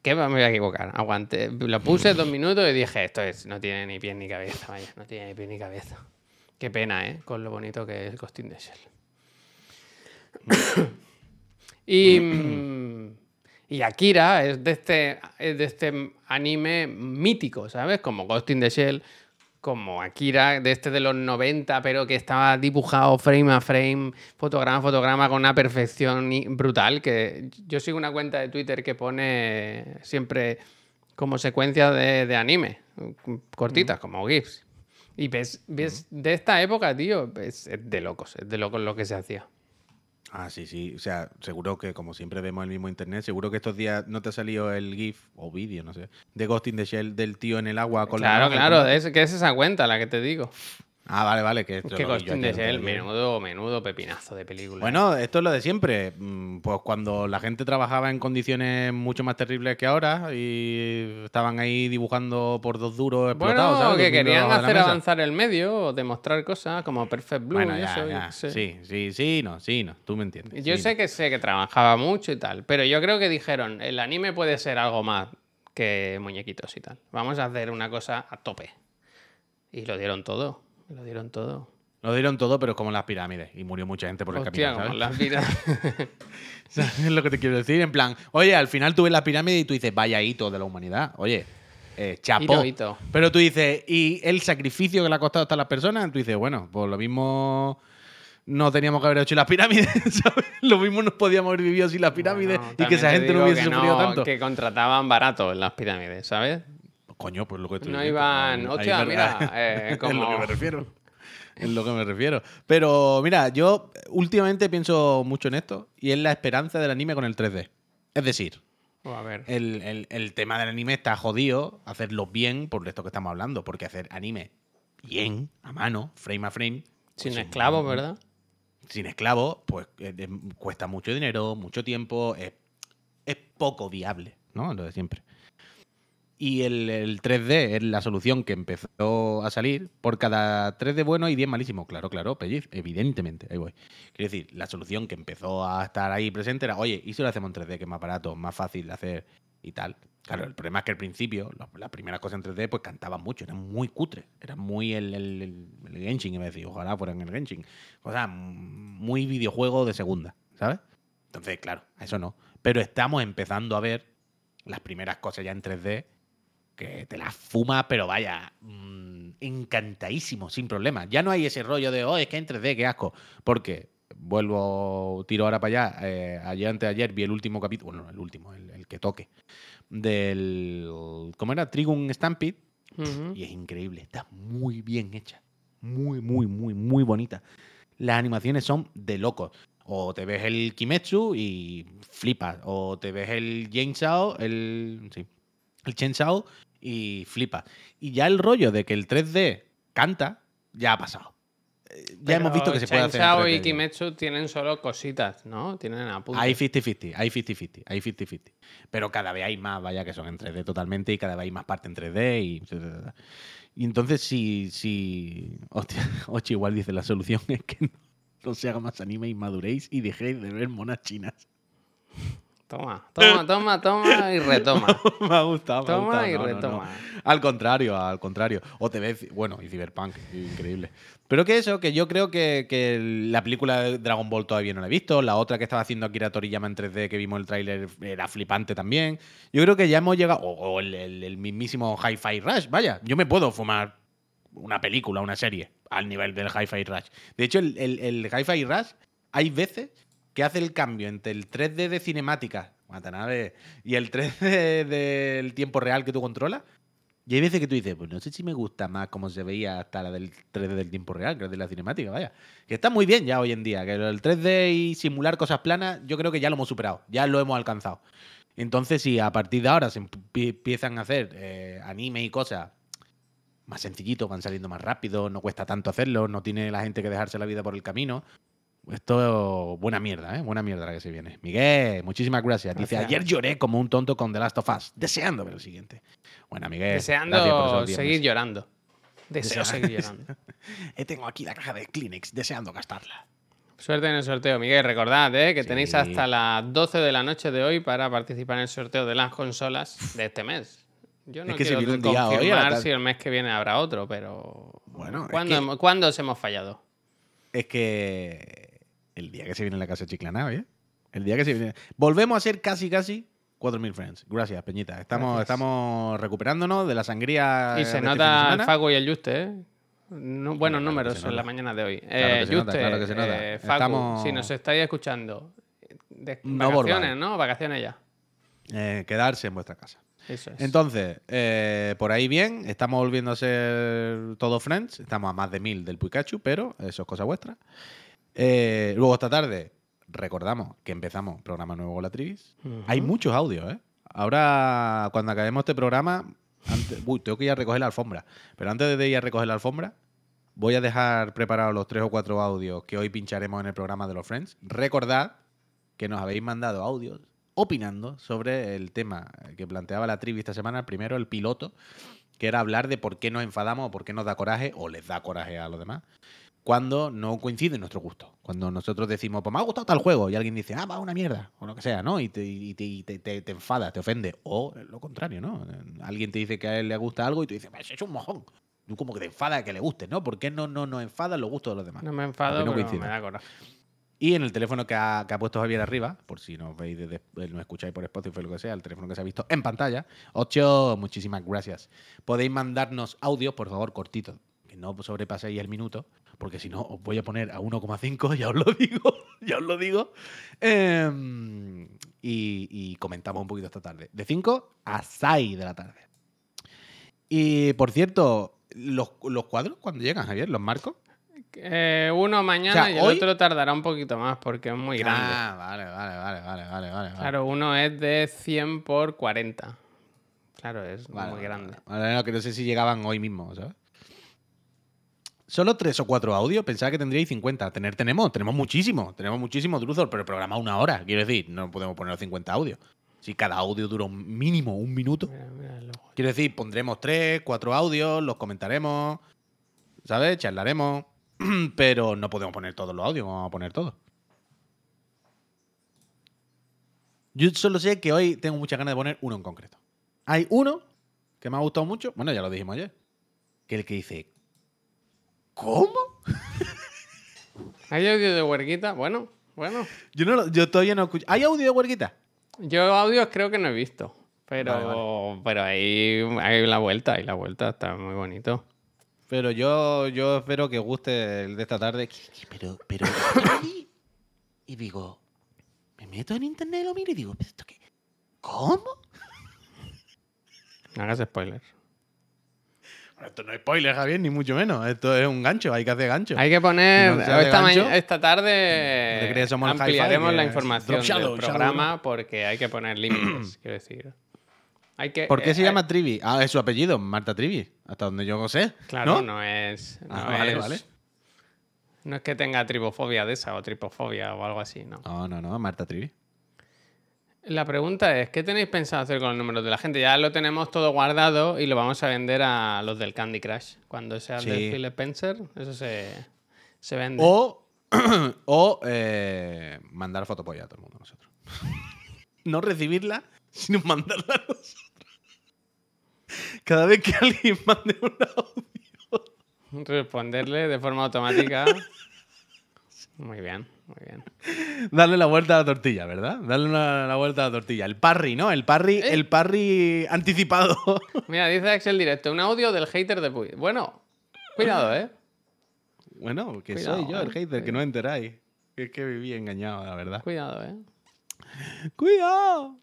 ¿Qué me voy a equivocar? Aguanté. Lo puse dos minutos y dije, esto es, no tiene ni pie ni cabeza, vaya, no tiene ni pie ni cabeza. Qué pena, ¿eh? Con lo bonito que es Ghost in the Shell. y, mm, y Akira es de, este, es de este anime mítico, ¿sabes? Como Ghost in the Shell, como Akira, de este de los 90, pero que estaba dibujado frame a frame, fotograma a fotograma, con una perfección brutal. Que yo sigo una cuenta de Twitter que pone siempre como secuencias de, de anime, cortitas, como GIFs. Y ves, ves de esta época, tío, es, es de locos, es de locos lo que se hacía.
Ah, sí, sí. O sea, seguro que como siempre vemos el mismo internet, seguro que estos días no te ha salido el GIF o vídeo, no sé, de Ghost in the Shell del tío en el agua con la
Claro,
y
claro,
con-
es, que es esa cuenta la que te digo.
Ah, vale, vale. Que, esto
Shell,
lo vi ayer.
menudo, menudo pepinazo de película.
Bueno, esto es lo de siempre. Mm, Pues cuando la gente trabajaba en condiciones mucho más terribles que ahora y estaban ahí dibujando por dos duros explotados,
Bueno,
¿sabes?
que querían
de
hacer avanzar el medio demostrar cosas como Perfect Blue
Bueno, ya,
eso.
ya.
qué sé.
Sí, sí, sí, no, sí, no. Tú me entiendes.
Yo
sí,
sé que sé que trabajaba mucho y tal, pero yo creo que dijeron, el anime puede ser algo más que muñequitos y tal. Vamos a hacer una cosa a tope. Y lo dieron todo, lo dieron todo.
Lo dieron todo, pero es como las pirámides. Y murió mucha gente por el
Hostia,
camino,
como
¿sabes?
las vidas.
¿Sabes lo que te quiero decir? En plan, oye, al final tú ves la pirámide y tú dices, vaya hito de la humanidad. Oye, eh, chapó.
Hito, hito.
Pero tú dices, ¿y el sacrificio que le ha costado a estas las personas? Tú dices, bueno, pues lo mismo no teníamos que haber hecho las pirámides, ¿sabes? Lo mismo nos podíamos haber vivido sin las pirámides
Bueno,
y que esa
te
gente no hubiese
que
sufrido
no,
tanto.
Que contrataban barato en las pirámides, ¿sabes?
Coño, pues lo que estoy
No iban, hostia, mira, eh,
Es lo que
como-
me refiero. Es lo que me refiero. Pero mira, yo últimamente pienso mucho en esto y es la esperanza del anime con el 3D. Es decir,
Oh, a ver.
el, el- el tema del anime está jodido, hacerlo bien por esto que estamos hablando, porque hacer anime bien, a mano, frame a frame,
Sin
Pues,
esclavos, ¿verdad?
sin esclavos, pues eh, eh, cuesta mucho dinero, mucho tiempo, es, es poco viable, ¿no? Lo de siempre. Y el, el 3D es la solución que empezó a salir. Por cada 3D bueno y 10 malísimos. Claro, claro, pelliz, evidentemente. Ahí voy. Quiero decir, la solución que empezó a estar ahí presente era, oye, ¿y si lo hacemos en 3D, que es más barato, más fácil de hacer y tal? Claro, el problema es que al principio, las primeras cosas en 3D, pues cantaban mucho, eran muy cutres. Era muy el, el, el, el Genshin, iba a decir, ojalá fueran el Genshin. O sea, muy videojuego de segunda, ¿sabes? Entonces, claro, eso no. Pero estamos empezando a ver las primeras cosas ya en 3D que te las fuma, pero vaya, mm, encantadísimo, sin problema. Ya no hay ese rollo de, oh, es que en 3D, qué asco. Porque, vuelvo, tiro ahora para allá, eh, ayer antes de ayer vi el último capítulo, bueno, el último, el, el que toque, del, ¿cómo era? Trigun Stampede, y es increíble, está muy bien hecha. Muy, muy, muy, muy bonita. Las animaciones son de locos. O te ves el Kimetsu y flipas. O te ves el Chainsaw, el. Sí. El Chainsaw y flipas. Y ya el rollo de que el 3D canta, ya ha pasado. Eh, Ya hemos visto que se puede hacer. en
Chainsaw
3D
y. Kimetsu tienen solo cositas, ¿no? Tienen apuntes.
Hay 50-50, hay 50-50, hay 50-50. Pero cada vez hay más, vaya, que son en 3D totalmente y cada vez hay más parte en 3D y... Y entonces si... si hostia, Ochi igual dice la solución es que no, no se haga más anime y maduréis y dejéis de ver monas chinas.
Toma, toma, toma, toma y retoma.
me ha gustado, me ha
Toma
gustado.
y
No, no, no.
retoma.
Al contrario, al contrario. O te ves, bueno, y Cyberpunk, increíble. Pero que eso, que yo creo que, que la película de Dragon Ball todavía no la he visto. La otra que estaba haciendo Akira Toriyama en 3D, que vimos el tráiler, era flipante también. Yo creo que ya hemos llegado. O, o el, el- el mismísimo Hi-Fi Rush, vaya. Yo me puedo fumar una película, una serie, al nivel del Hi-Fi Rush. De hecho, el, el, el Hi-Fi Rush, hay veces que hace el cambio entre el 3D de cinemática, Watanabe, y el 3D del tiempo real que tú controlas. Y hay veces que tú dices, pues no sé si me gusta más cómo se veía hasta la del 3D del tiempo real, que de la cinemática, vaya. Que está muy bien ya hoy en día, que el 3D y simular cosas planas, yo creo que ya lo hemos superado, ya lo hemos alcanzado. Entonces, si a partir de ahora se empie- empiezan a hacer eh, anime y cosas más sencillitos, van saliendo más rápido, no cuesta tanto hacerlo, no tiene la gente que dejarse la vida por el camino. Esto, buena mierda, ¿eh? Buena mierda la que se viene. Miguel, muchísimas gracias. Dice, ayer lloré como un tonto con The Last of Us, deseando ver el siguiente. Buena, Miguel.
Deseando seguir llorando. Deseo seguir llorando.
Tengo aquí la caja de Kleenex, deseando gastarla.
Suerte en el sorteo, Miguel. Recordad ¿eh? que
Sí.
tenéis hasta las 12 de la noche de hoy para participar en el sorteo de las consolas de este mes. Yo no
Es que
quiero
hoy la
confirmar
tarde.
si el mes que viene habrá otro, pero...
Bueno, es
¿Cuándo,
que-
hemos- ¿cuándo os hemos fallado?
Es que el día que se viene en la casa chiclana, ¿eh? El día que se viene. Volvemos a ser casi, casi 4.000 friends. Gracias, Peñita. Estamos,
Gracias.
estamos recuperándonos de la sangría.
Y
de
se
este de
nota el. Fago y el Juste, ¿eh? No- buenos
claro
números en la mañana de hoy.
Claro
Eh,
nota,
Juste,
claro que se nota.
eh,
Estamos-
si nos estáis escuchando, de
No
vacaciones. ¿no? Vacaciones ya.
Eh, quedarse en vuestra casa.
Eso es.
Entonces, eh, por ahí bien, estamos volviendo a ser todos friends. Estamos a más de mil del Pikachu, pero eso es cosa vuestra. Eh, luego esta tarde, recordamos que empezamos programa nuevo con la Trivis. Hay muchos audios, ¿eh? Ahora, cuando acabemos este programa, antes- uy, tengo que ir a recoger la alfombra. Pero antes de ir a recoger la alfombra, voy a dejar preparados los tres o cuatro audios que hoy pincharemos en el programa de los Friends. Recordad que nos habéis mandado audios opinando sobre el tema que planteaba la trivi esta semana, el primero, el piloto, que era hablar de por qué nos enfadamos o por qué nos da coraje o les da coraje a los demás cuando no coincide nuestro gusto. Cuando nosotros decimos, pues me ha gustado tal juego, y alguien dice, ah, va, una mierda, o lo que sea, ¿no? Y te, y te, y te, te- te enfada, te ofende. O lo contrario, ¿no? Alguien te dice que a él le gusta algo y tú dices, pues es un mojón. Tú como que te enfada que le guste, ¿no? ¿Por qué no no nos enfadan los gustos de los demás?
No me enfado,
no
pero me da coraje.
Y en el teléfono que ha, que ha puesto Javier arriba, por si nos veis desde, eh, nos escucháis por Spotify o lo que sea, el teléfono que se ha visto en pantalla. Ocho, muchísimas gracias. Podéis mandarnos audios, por favor, cortitos. Que no sobrepaséis el minuto, porque si no os voy a poner a 1,5, ya os lo digo, ya os lo digo. Em, y, y comentamos un poquito esta tarde. De 5 a 6 de la tarde. Y por cierto, los, los cuadros, cuando llegan, Javier, los marcos.
Eh, uno mañana
O sea,
y el
hoy-
otro tardará un poquito más porque es muy grande.
Ah, vale, vale, vale, vale, vale, vale.
Claro, uno es de 100 por 40. Claro, es
Vale,
muy grande.
Vale, no, que no sé si llegaban hoy mismo, ¿sabes? Solo tres o cuatro audios, pensaba que tendríais 50. Tener tenemos, tenemos muchísimo, tenemos muchísimo Druzor, pero el programa una hora, quiero decir, no podemos poner los 50 audios. Si cada audio dura un mínimo un minuto.
Mira.
Quiero decir, pondremos tres, cuatro audios, los comentaremos, ¿sabes? Charlaremos, pero no podemos poner todos los audios, vamos a poner todos. Yo solo sé que hoy tengo muchas ganas de poner uno en concreto. Hay uno que me ha gustado mucho, bueno, ya lo dijimos ayer, que es el que dice, ¿cómo?
¿Hay audio de huerguita? Bueno, bueno.
Yo, no, lo- yo todavía no escucho. ¿Hay audio de huerquita?
Yo audios creo que no he visto. Pero,
Vale,
pero ahí hay la vuelta, y la vuelta está muy bonito.
Pero yo, yo espero que guste el de esta tarde. Pero, pero. y- digo, me meto en internet, lo miro y digo, ¿pero esto qué? ¿Cómo?
No hagas spoiler.
Esto no es spoiler, Javier, ni mucho menos. Esto es un gancho, hay que hacer gancho.
Hay que poner.
Si no se
esta,
gancho,
esta tarde
¿no somos
ampliaremos la información
shadow,
del
shadow,
programa porque hay que poner límites, quiero decir. Hay que,
¿Por qué se
eh,
llama Trivi? Ah, es su apellido, Marta Trivi. Hasta donde yo sé.
Claro,
¿no?
no, es. No,
Ah, vale,
es,
vale.
no es que tenga tribofobia de esa o tripofobia o algo así, ¿no?
No, no, no, Marta Trivi.
La pregunta es: ¿qué tenéis pensado hacer con los números de la gente? Ya lo tenemos todo guardado y lo vamos a vender a los del Candy Crush. Cuando sea
Sí.
Phil Spencer, eso se, se vende.
O, o eh, mandar fotopolla a todo el mundo nosotros. no recibirla, sino mandarla a nosotros. Cada vez que alguien mande un audio.
Responderle de forma automática. Muy bien, muy bien.
Darle la vuelta a la tortilla, ¿verdad? Darle una- la vuelta a la tortilla. El parry, ¿no? El parry,
¿Eh?
el parry anticipado.
Mira, dice Axel Directo, un audio del hater de Puy. Bueno, cuidado, ¿eh?
bueno, que
Cuidado,
soy yo el
eh.
hater, que no enteráis. Es que viví engañado, la verdad.
Cuidado, ¿eh?
¡Cuidado!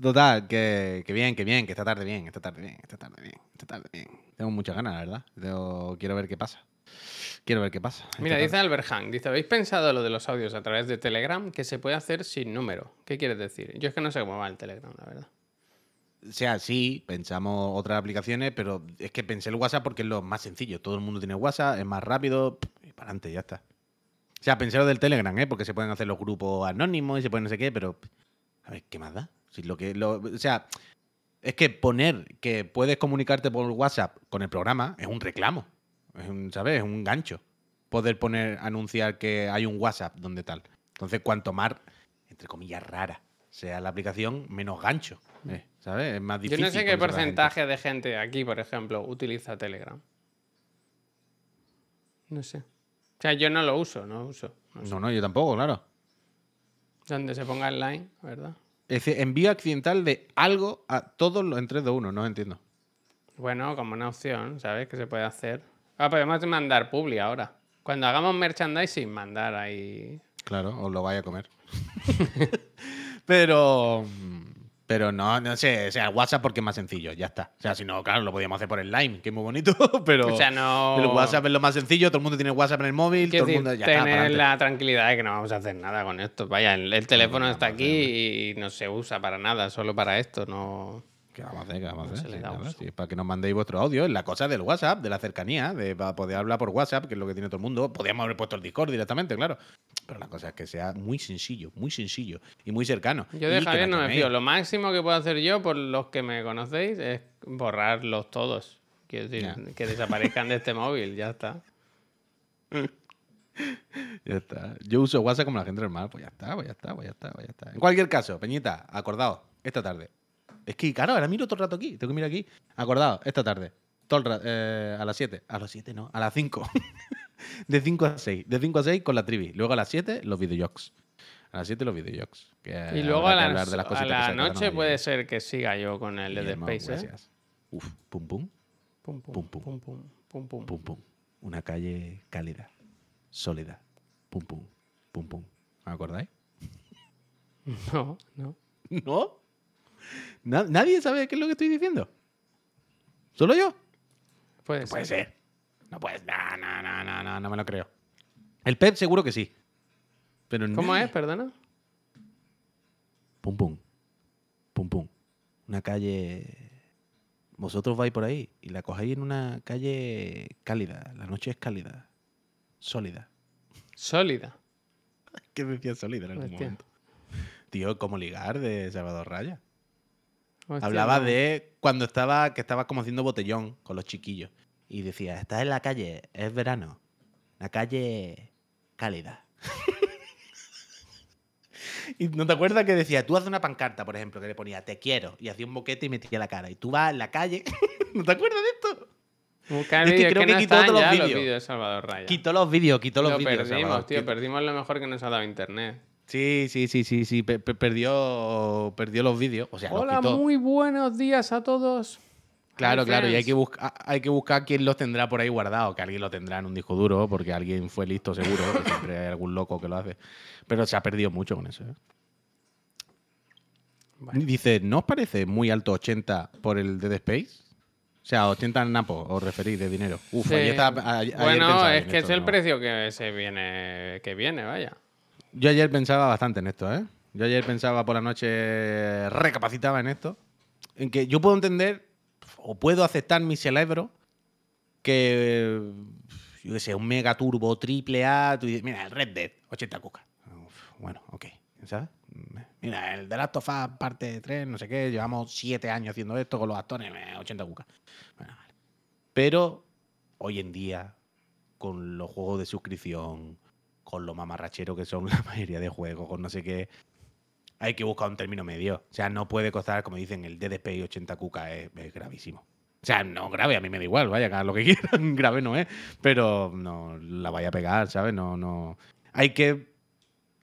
Total, que, que bien, que bien, que esta tarde bien, esta tarde bien, esta tarde bien, esta tarde bien. Tengo muchas ganas, la verdad. Tengo- quiero ver qué pasa. Quiero ver qué pasa.
Mira, dice Albert Hank, dice, ¿habéis pensado lo de los audios a través de Telegram que se puede hacer sin número? ¿Qué quieres decir? Yo es que no sé cómo va el Telegram, la verdad.
O sea, sí, pensamos otras aplicaciones, pero es que pensé el WhatsApp porque es lo más sencillo. Todo el mundo tiene WhatsApp, es más rápido, y para adelante, ya está. O sea, pensé lo del Telegram, ¿eh? Porque se pueden hacer los grupos anónimos y se pueden no sé qué, pero. A ver, ¿qué más da? Si lo que, lo- o sea, es que poner que puedes comunicarte por WhatsApp con el programa es un reclamo. Es un, ¿sabes? Es un gancho. Poder poner, anunciar que hay un WhatsApp donde tal. Entonces, cuanto más, entre comillas, rara sea la aplicación, menos gancho. eh, ¿Sabes? Es más
Yo
difícil.
no sé qué
gente.
porcentaje de gente aquí, por ejemplo, utiliza Telegram. No sé. O sea, yo no lo uso, no lo uso. No sé.
No, no, yo tampoco, claro.
Donde se ponga el line, ¿verdad?
Es decir, envío accidental de algo a todos los en 3 de 1, no entiendo.
Bueno, como una opción, ¿sabes? Que se puede hacer. Ah, podemos mandar publi ahora. Cuando hagamos merchandising, mandar ahí.
Claro, os lo vaya a comer. pero. Pero no, no sé, o sea, WhatsApp porque es más sencillo, ya está. O sea, si no, claro, lo podíamos hacer por el Line, que es muy bonito, pero.
O sea, no.
El WhatsApp es lo más sencillo, todo el mundo tiene WhatsApp en el móvil, todo el mundo ya está.
tener
pa'lante.
la tranquilidad de que no vamos a hacer nada con esto. Vaya, el, el teléfono
no,
está aquí y no se usa para nada, solo para esto. No.
¿Qué vamos a hacer? ¿Qué vamos a hacer? Sí, nada, para que nos mandéis vuestro audio. Es la cosa del WhatsApp, de la cercanía, de para poder hablar por WhatsApp, que es lo que tiene todo el mundo. Podríamos haber puesto el Discord directamente, claro. Pero la cosa es que sea muy sencillo, muy sencillo y muy cercano.
Yo de Javier no me fío. Lo máximo que puedo hacer yo, por los que me conocéis, es borrarlos todos. Quiero decir, que desaparezcan de este móvil, ya está.
Ya está. Yo uso WhatsApp como la gente normal. Pues ya está, pues ya está, pues ya está, pues ya está. En cualquier caso, Peñita, acordaos, esta tarde. Es que, claro, ahora miro todo el rato aquí. Tengo que mirar aquí. Acordaos, esta tarde. Todo el ra- eh, a las 7. A las 7 no, a las 5. de 5 a 6. De 5 a 6 con la trivi. Luego a las 7 los videojuegos. A las 7 los videojuegos. Que
Y luego a
de las
a la noche puede ser que siga yo con el de The
Guillermo,
Space, ¿eh?
Uf, pum pum,
Pum, pum,
Pum, pum.
pum, pum, pum, pum.
pum pum. Una calle cálida, sólida. Pum pum, pum pum. ¿Me acordáis?
No, no.
¿No? Na- ¿Nadie sabe qué es lo que estoy diciendo? ¿Solo yo?
Puede
No
ser.
puede ser. No puede. No, no, no, no, no, no me lo creo. El Pep seguro que sí. Pero
¿Cómo
nadie.
es? Perdona.
Pum pum. Pum pum. Una calle. vosotros vais por ahí y la cogéis en una calle cálida. La noche es cálida. Sólida.
Sólida.
¿Qué decía sólida en algún
Hostia.
momento? Tío, como ligar de Salvador Raya.
Hostia,
Hablaba
no.
de cuando estaba, que estaba como haciendo botellón con los chiquillos. Y decía, estás en la calle, es verano. La calle cálida. y no te acuerdas que decía, tú haces una pancarta, por ejemplo, que le ponía te quiero y hacía un boquete y metía la cara. Y tú vas en la calle. ¿No te acuerdas de esto? Es que creo
que no
quitó todos los vídeos.
Salvador Raya.
Quitó los vídeos, quitó los
lo
vídeos.
perdimos,
Salvador.
tío. Perdimos lo mejor que nos ha dado internet.
Sí, sí, sí, sí, sí. pe- pe- perdió, perdió los vídeos. O sea, los
Hola, muy buenos días a todos.
Claro,
Hi,
claro, y hay que, buscar, hay que buscar quién los tendrá por ahí guardados, que alguien lo tendrá en un disco duro, porque alguien fue listo seguro, que siempre hay algún loco que lo hace. Pero se ha perdido mucho con eso. ¿eh?
Bueno.
Dice, ¿no os parece muy alto 80 por el Dead Space? O sea, 80 napos, os referís de dinero. Uf,
Sí.
ayer estaba- ayer
bueno, es que
esto,
es el
¿no?
precio que se viene, que viene, vaya.
Yo ayer pensaba bastante en esto, ¿eh? Yo ayer pensaba por la noche, recapacitaba en esto, en que yo puedo entender o puedo aceptar mi cerebro que, yo qué sé, un mega turbo triple A, tú dices, mira, el Red Dead, 80 cucas. Bueno, ok, ¿sabes? Mira, el The Last of Us parte 3, no sé qué, llevamos 7 años haciendo esto con los actores, eh, 80 cucas. Bueno, vale. Pero hoy en día, con los juegos de suscripción, con lo mamarrachero que son la mayoría de juegos, con no sé qué, hay que buscar un término medio. O sea, no puede costar, como dicen, el DDP 80 cuca es, es gravísimo. O sea, no grave, a mí me da igual, vaya, que lo que quieran, grave no es, pero no la vaya a pegar, ¿sabes? No, no. Hay que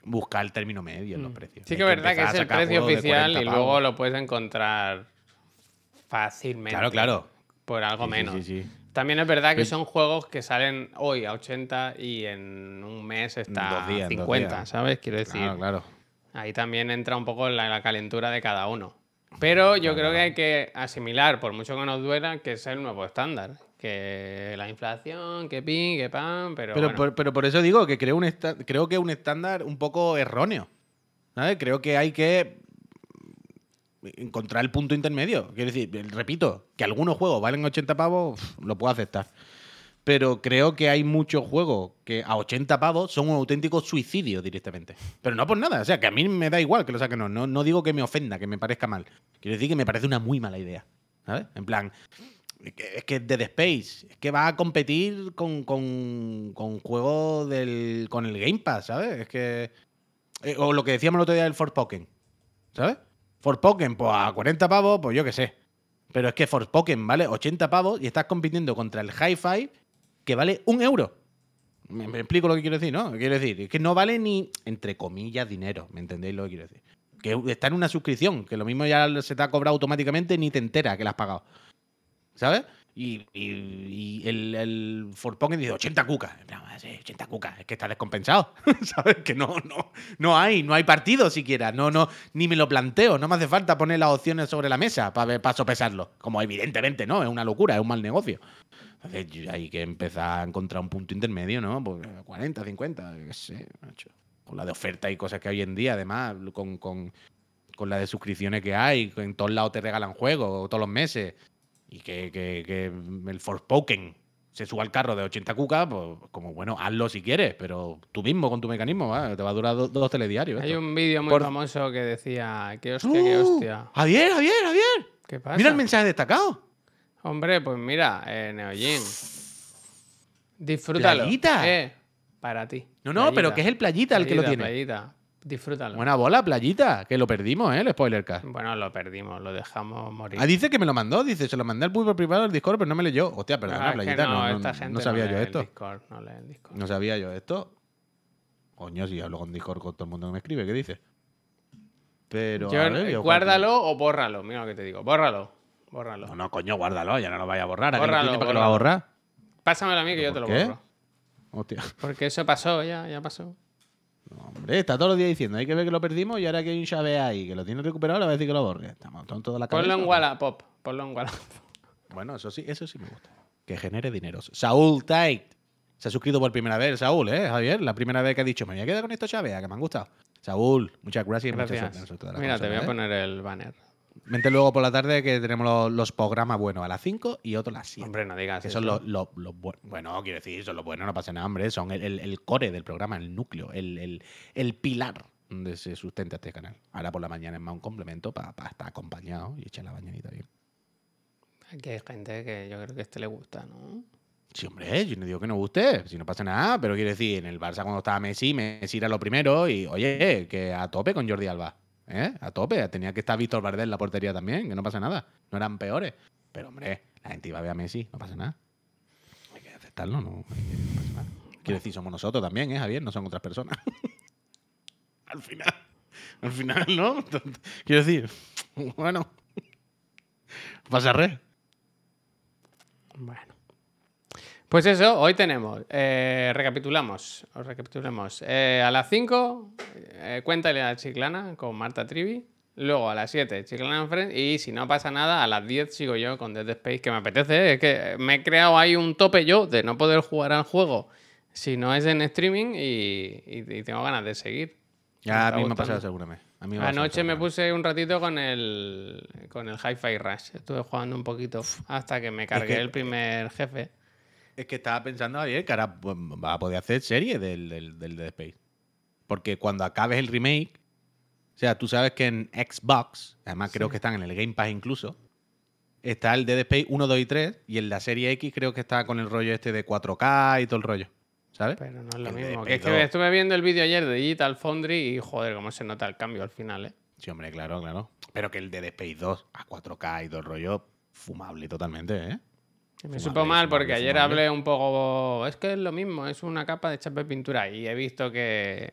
buscar el término medio en los
Mm.
precios.
Sí que es verdad que es el precio oficial
40
y
pavos.
luego lo puedes encontrar fácilmente.
Claro, claro.
Por algo
Sí, sí,
menos.
sí, sí.
También es verdad que son juegos que salen hoy a 80 y en un mes está
días,
a
en dos
50,
días.
¿sabes? Quiero decir,
Claro, claro.
ahí también entra un poco la, la calentura de cada uno. Pero yo
Claro,
creo que hay que asimilar, por mucho que nos duela, que es el nuevo estándar. Que la inflación, que pin, que pan, pero,
Pero,
bueno.
por, pero por eso digo que creo, un creo que es un estándar un poco erróneo. ¿sabes? Creo que hay que encontrar el punto intermedio. Quiero decir, repito, que algunos juegos valen 80 pavos, lo puedo aceptar. Pero creo que hay muchos juegos que a 80 pavos son un auténtico suicidio directamente. Pero no por nada. O sea, que a mí me da igual que lo saquen. No, no, no digo que me ofenda, que me parezca mal. Quiero decir que me parece una muy mala idea. ¿Sabes? En plan, es que- Dead Space, es que va a competir con, con, con juegos del, con el Game Pass, ¿sabes? Es que. eh, o lo que decíamos el otro día del Forspoken, ¿sabes? Forspoken, pues a 40 pavos, pues yo qué sé. Pero es que Forspoken vale 80 pavos y estás compitiendo contra el Hi-Fi que vale un euro. Me, me explico lo que quiero decir, ¿no? Quiero decir, es que no vale ni, entre comillas, dinero. ¿Me entendéis lo que quiero decir? Que está en una suscripción, que lo mismo ya se te ha cobrado automáticamente ni te entera que la has pagado. ¿Sabes? Y, y- y el, el Forspoken dice 80 cucas. No, sí, 80 cucas. Es que está descompensado. ¿Sabes? Que no, no, no hay, no hay partido siquiera. No, no, ni me lo planteo. No me hace falta poner las opciones sobre la mesa para, para sopesarlo. Como evidentemente no, es una locura, es un mal negocio. Entonces hay que empezar a encontrar un punto intermedio, ¿no? Pues 40, 50, yo qué sé, macho. Con la de oferta y cosas que hoy en día, además, con, con, con la de suscripciones que hay, en todos lados te regalan juegos todos los meses. Y que, que, que el Forspoken se suba al carro de 80 cucas, pues como bueno, hazlo si quieres, pero tú mismo con tu mecanismo, ¿va? te va a durar do- dos telediarios.
Hay
esto.
un vídeo muy
Por-
famoso que decía, qué hostia, qué
¡Oh!
hostia.
Javier, Javier, Javier.
¿Qué pasa?
Mira el mensaje destacado.
Hombre, pues mira, eh, Neojin. Disfrútalo.
Playita.
Eh, para ti.
No, no, pero que es el playita el que lo tiene.
playita. Disfrútalo.
Buena bola, playita, que lo perdimos, ¿eh? El spoiler cast.
Bueno, lo perdimos, lo dejamos morir.
Ah, dice que me lo mandó, dice, se lo mandé al público privado del Discord, pero no me leyó. Hostia,
Ah,
perdona,
que
playita, no, no-
esta
no
gente
sabía
lee
yo
el
esto.
Discord, no Discord.
No sabía yo esto. Coño, si hablo con Discord con todo el mundo que me escribe, ¿qué dice? Pero.
Yo-
a ver, yo-
guárdalo o bórralo. Mira lo que te digo. Bórralo. Bórralo.
No, no, coño, guárdalo, ya no lo vaya a borrar. ¿A
Bórralo,
para que lo va a borrar?
Pásamelo a mí que yo te
¿Por
lo
qué?
borro.
Hostia.
Porque eso pasó, ya, ya pasó.
Hombre, está todos los días diciendo, hay que ver que lo perdimos y ahora que hay un Xavé ahí que lo tiene recuperado, le va a decir que lo borre. Estamos tontos de la cabeza.
Ponlo en. Wallapop. Ponlo en Wallapop.
Bueno, eso sí, eso sí me gusta. Que genere dinero. Saúl Tait. Se ha suscrito por primera vez, Saúl, ¿eh, Javier? La primera vez que ha dicho, me voy a quedar con estos Xavé, que me han gustado. Saúl, muchas gracias
Gracias. Mira, te voy a
¿eh?
poner el banner.
Vente luego por la tarde que tenemos los, los programas buenos a las 5 y otros a las 7.
Hombre, no digas
Que
eso.
son los, los- los buenos. Bueno, quiero decir, son los buenos, no pasa nada, hombre. Son el, el- el core del programa, el núcleo, el, el- el pilar donde se sustenta este canal. Ahora por la mañana es más un complemento para estar acompañado y echar la bañanita bien.
Aquí hay gente que yo creo que a este le gusta, ¿no?
Sí, hombre, yo no digo que no guste, si no pasa nada, pero quiero decir, en el Barça cuando estaba Messi, Messi era lo primero y, oye, que a tope con Jordi Alba, ¿eh? A tope, tenía que estar Víctor Valdés en la portería también, que no pasa nada, no eran peores. Pero, hombre, la gente iba a ver a Messi, no pasa nada. Hay que aceptarlo, no, no pasa nada. Quiero decir, somos nosotros también, ¿eh, Javier? No son otras personas. al final, al final, ¿no? Quiero decir, bueno, pasa red.
Bueno. Pues eso, hoy tenemos. eh, recapitulamos. Os recapitulemos. Eh, a las 5, eh, cuéntale a Chiclana con Marta Trivi. Luego a las 7, Chiclana en Friends. Y si no pasa nada, a las 10 sigo yo con Dead Space, que me apetece. ¿eh? Es que me he creado ahí un tope yo de no poder jugar al juego si no es en streaming y, y- y tengo ganas de seguir.
Ya a mí me ha pasado seguramente. A mí me ha pasado
Anoche me puse un ratito con el con el Hi-Fi Rush. Estuve jugando un poquito hasta que me cargué
que-
el primer jefe.
Es que estaba pensando, Javier, que ahora pues, va a poder hacer serie del, del, del Dead Space. Porque cuando acabes el remake, o sea, tú sabes que en Xbox, además creo que están en el Game Pass incluso, está el Dead Space 1, 2 y 3, y en la serie X creo que está con el rollo este de 4K y todo el rollo. ¿Sabes?
Pero no es lo
El
mismo. Que es que
2.
estuve viendo el vídeo ayer de Digital Foundry y joder, cómo se nota el cambio al final, ¿eh?
Sí, hombre, claro, claro. Pero que el Dead Space 2 a 4K y todo el rollo, fumable totalmente, ¿eh?
Me supo mal porque ayer hablé un poco. Es que es lo mismo, es una capa de chapa de pintura y he visto que,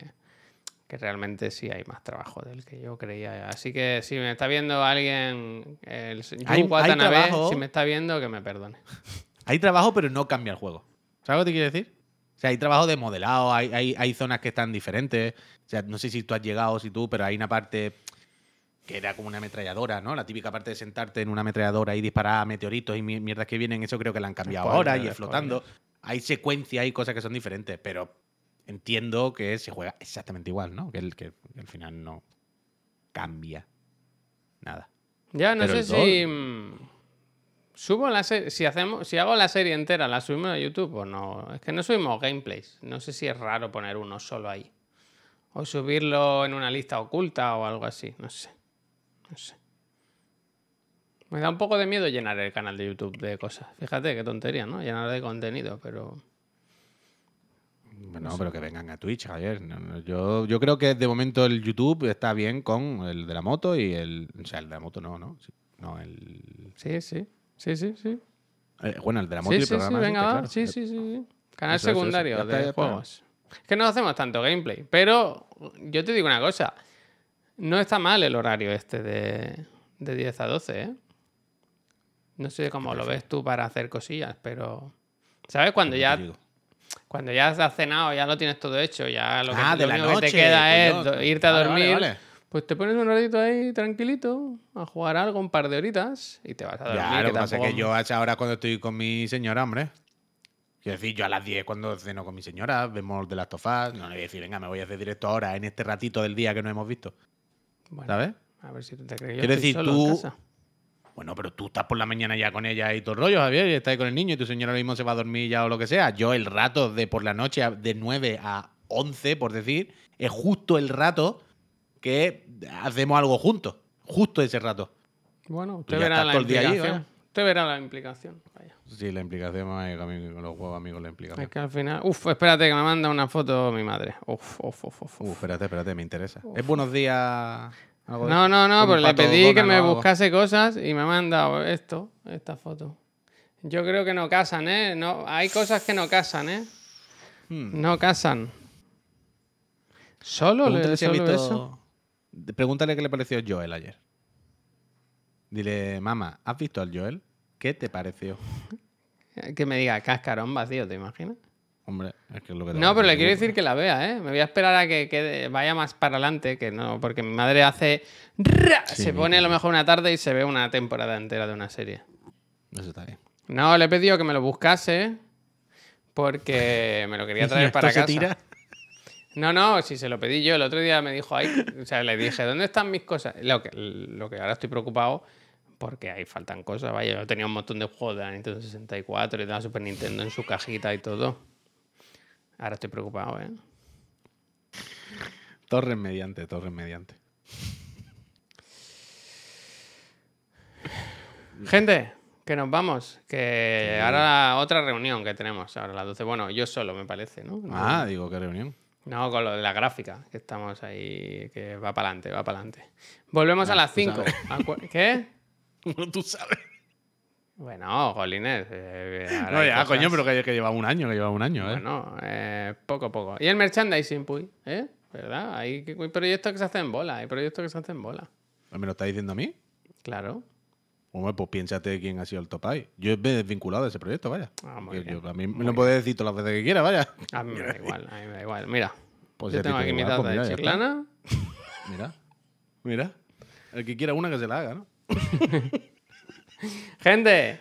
que realmente sí hay más trabajo del que yo creía. Así que si me está viendo alguien, el
Hay-
Watanabe, si me está viendo, que me perdone.
Hay trabajo, pero no cambia el juego. ¿Sabes lo que te quiero decir? O sea, hay trabajo de modelado, hay, hay, hay zonas que están diferentes. O sea, no sé si tú has llegado o si tú, pero hay una parte que era como una ametralladora, ¿no? La típica parte de sentarte en una ametralladora y disparar meteoritos y mi- mierdas que vienen, eso creo que la han cambiado
Spoiler,
ahora y es flotando. Hay secuencias, hay cosas que son diferentes, pero entiendo que se juega exactamente igual, ¿no? Que, el, que, que al final no cambia nada.
Ya no
Pero
sé si. mm, Subo la serie. Si, hacemos, si hago la serie entera, ¿la subimos a YouTube o no? Es que no subimos gameplays. No sé si es raro poner uno solo ahí. O subirlo en una lista oculta o algo así. No sé. No sé. Me da un poco de miedo llenar el canal de YouTube de cosas. Fíjate qué tontería, ¿no? Llenar de contenido, pero.
Bueno, pero que vengan a Twitch, Javier. No, no, yo, yo creo que de momento el YouTube está bien con el de la moto y el. O sea, el de la moto no, ¿no? Sí, no, el.
Sí, sí. Sí, sí, sí.
eh, bueno, el de la moto y
Sí,
el
sí, sí,
programa.
venga,
este,
va.
claro.
Sí, sí, sí, sí. Canal
Eso, eso, eso.
secundario de juegos. Es que no hacemos tanto gameplay. Pero yo te digo una cosa. No está mal el horario este de, de 10 a 12, ¿eh? No sé cómo lo ves tú para hacer cosillas, pero... ¿Sabes? Cuando ya, cuando ya has cenado, ya lo tienes todo hecho, ya lo, que,
Ah, de
lo
la
único que te queda es irte a
Vale,
dormir.
vale.
Pues te pones un ratito ahí tranquilito a jugar algo, un par de horitas y te vas a dormir.
Ya, lo que pasa es
tampoco-
que yo a esa hora cuando estoy con mi señora, hombre. Quiero decir, yo a las 10 cuando ceno con mi señora, vemos de las tofás, no le voy a decir, venga, me voy a hacer directo ahora, en este ratito del día que no hemos visto.
Bueno,
¿Sabes?
A ver si tú te crees.
Quiero decir,
solo en
tú-
casa.
Bueno, pero tú estás por la mañana ya con ella y todo el rollo, Javier, y estás ahí con el niño y tu señora ahora mismo se va a dormir ya o lo que sea. Yo el rato de por la noche de 9 a 11, por decir, es justo el rato que hacemos algo juntos. Justo ese rato.
Bueno, usted verá la
allí,
implicación.
vaya.
usted verá la implicación.
Sí, la implicación, ay, con mi- con los juegos amigos, la implicación.
Es que al final. Uf, espérate que me manda una foto mi madre. Uf, uf, uf, uf.
Uh, espérate, espérate, me interesa. ¿Es buenos días? algo
No, no, no, pero le pedí que me
algo.
buscase cosas y me ha mandado esto, esta foto. Yo creo que no casan, ¿eh? No, hay cosas que no casan, ¿eh?
Hmm.
No casan. ¿Solo, le, solo
visto-
eso?
Pregúntale qué le pareció Joel ayer. Dile, mamá, ¿has visto al Joel? ¿Qué te pareció?
Que me diga cascarón vacío, ¿te imaginas?
Hombre, es que es lo que te
No, pero le quiero decir que la vea, ¿eh? Me voy a esperar a que, vaya más para adelante, que no, porque mi madre hace... se pone a lo mejor una tarde y se ve una temporada entera de una serie.
Eso está bien.
No, le he pedido que me lo buscase porque me lo quería traer para
se
casa.
tira.
No, no, si se lo pedí yo. El otro día me dijo, ahí, o sea, le dije, ¿dónde están mis cosas? Lo que, lo que ahora estoy preocupado porque ahí faltan cosas. Vaya, yo tenía un montón de juegos de la Nintendo 64 y de la Super Nintendo en su cajita y todo. Ahora estoy preocupado, ¿eh?
Torres mediante, torres mediante.
Gente, que nos vamos. Que ahora otra reunión que tenemos, ahora las 12. Bueno, yo solo, me parece, ¿no?
Ah, digo, qué reunión.
No, con lo de la gráfica, que estamos ahí, que va para adelante, va para adelante. Volvemos a las 5. ¿Qué?
Bueno, tú sabes.
Bueno, Jolines. eh, ahora
No, ya,
cosas.
coño, pero que, que lleva un año, que lleva un año, ¿eh?
Bueno, eh, poco a poco. Y el merchandising, Puy, ¿eh? ¿Verdad? Hay, hay proyectos que se hacen en bola, hay proyectos que se hacen en bola.
¿Me lo está diciendo a mí?
Claro.
Hombre, pues piénsate quién ha sido el top ahí. Yo me he desvinculado de ese proyecto, vaya.
Ah,
yo- a mí me lo puedes decir todas las veces que quiera, vaya.
A mí me da igual, a mí me da igual. Mira,
Pues
yo tengo
te
aquí mi taza
pues
de chiclana.
Mira, mira. El que quiera una que se la haga, ¿no?
Gente,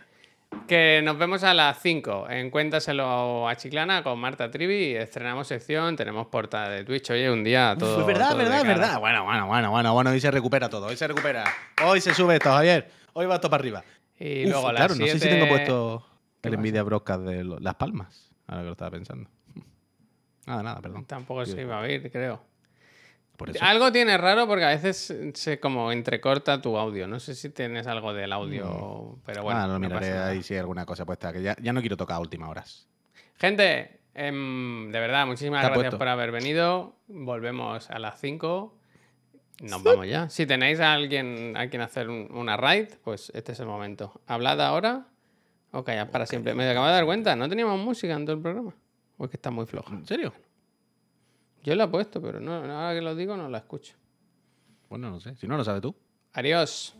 que nos vemos a las 5 en Cuéntaselo a Chiclana con Marta Trivi. Estrenamos sección, tenemos portada de Twitch. Oye, un día todo.
es verdad,
todo
verdad, verdad. Bueno, bueno, bueno, bueno, bueno. Hoy se recupera todo, hoy se recupera. Hoy se sube esto, Javier. Hoy va esto para arriba.
Y
Uf,
luego a las
claro, no sé si tengo puesto
¿Qué
el? Nvidia Broadcast de Las Palmas. Ahora que lo estaba pensando. Nada, nada, perdón.
Tampoco se iba a oír, creo.
Por eso.
Algo tiene raro porque a veces se como entrecorta tu audio. No sé si tienes algo del audio, pero bueno.
ah, lo
no
miraré ahí si hay alguna cosa puesta. Que ya, ya no quiero tocar a últimas horas.
Gente, em, de verdad, muchísimas gracias
puesto.
por haber venido. Volvemos a las 5. Nos vamos ya. Si tenéis a alguien a quien hacer un- una raid, pues este es el momento. Hablad ahora o callad para siempre. Me acabo de dar cuenta, no teníamos música en todo el programa. O es que está muy floja.
¿En serio?
Yo la he puesto, pero no, ahora que lo digo no la escucho.
Bueno, no sé. Si no, lo sabes tú.
Adiós.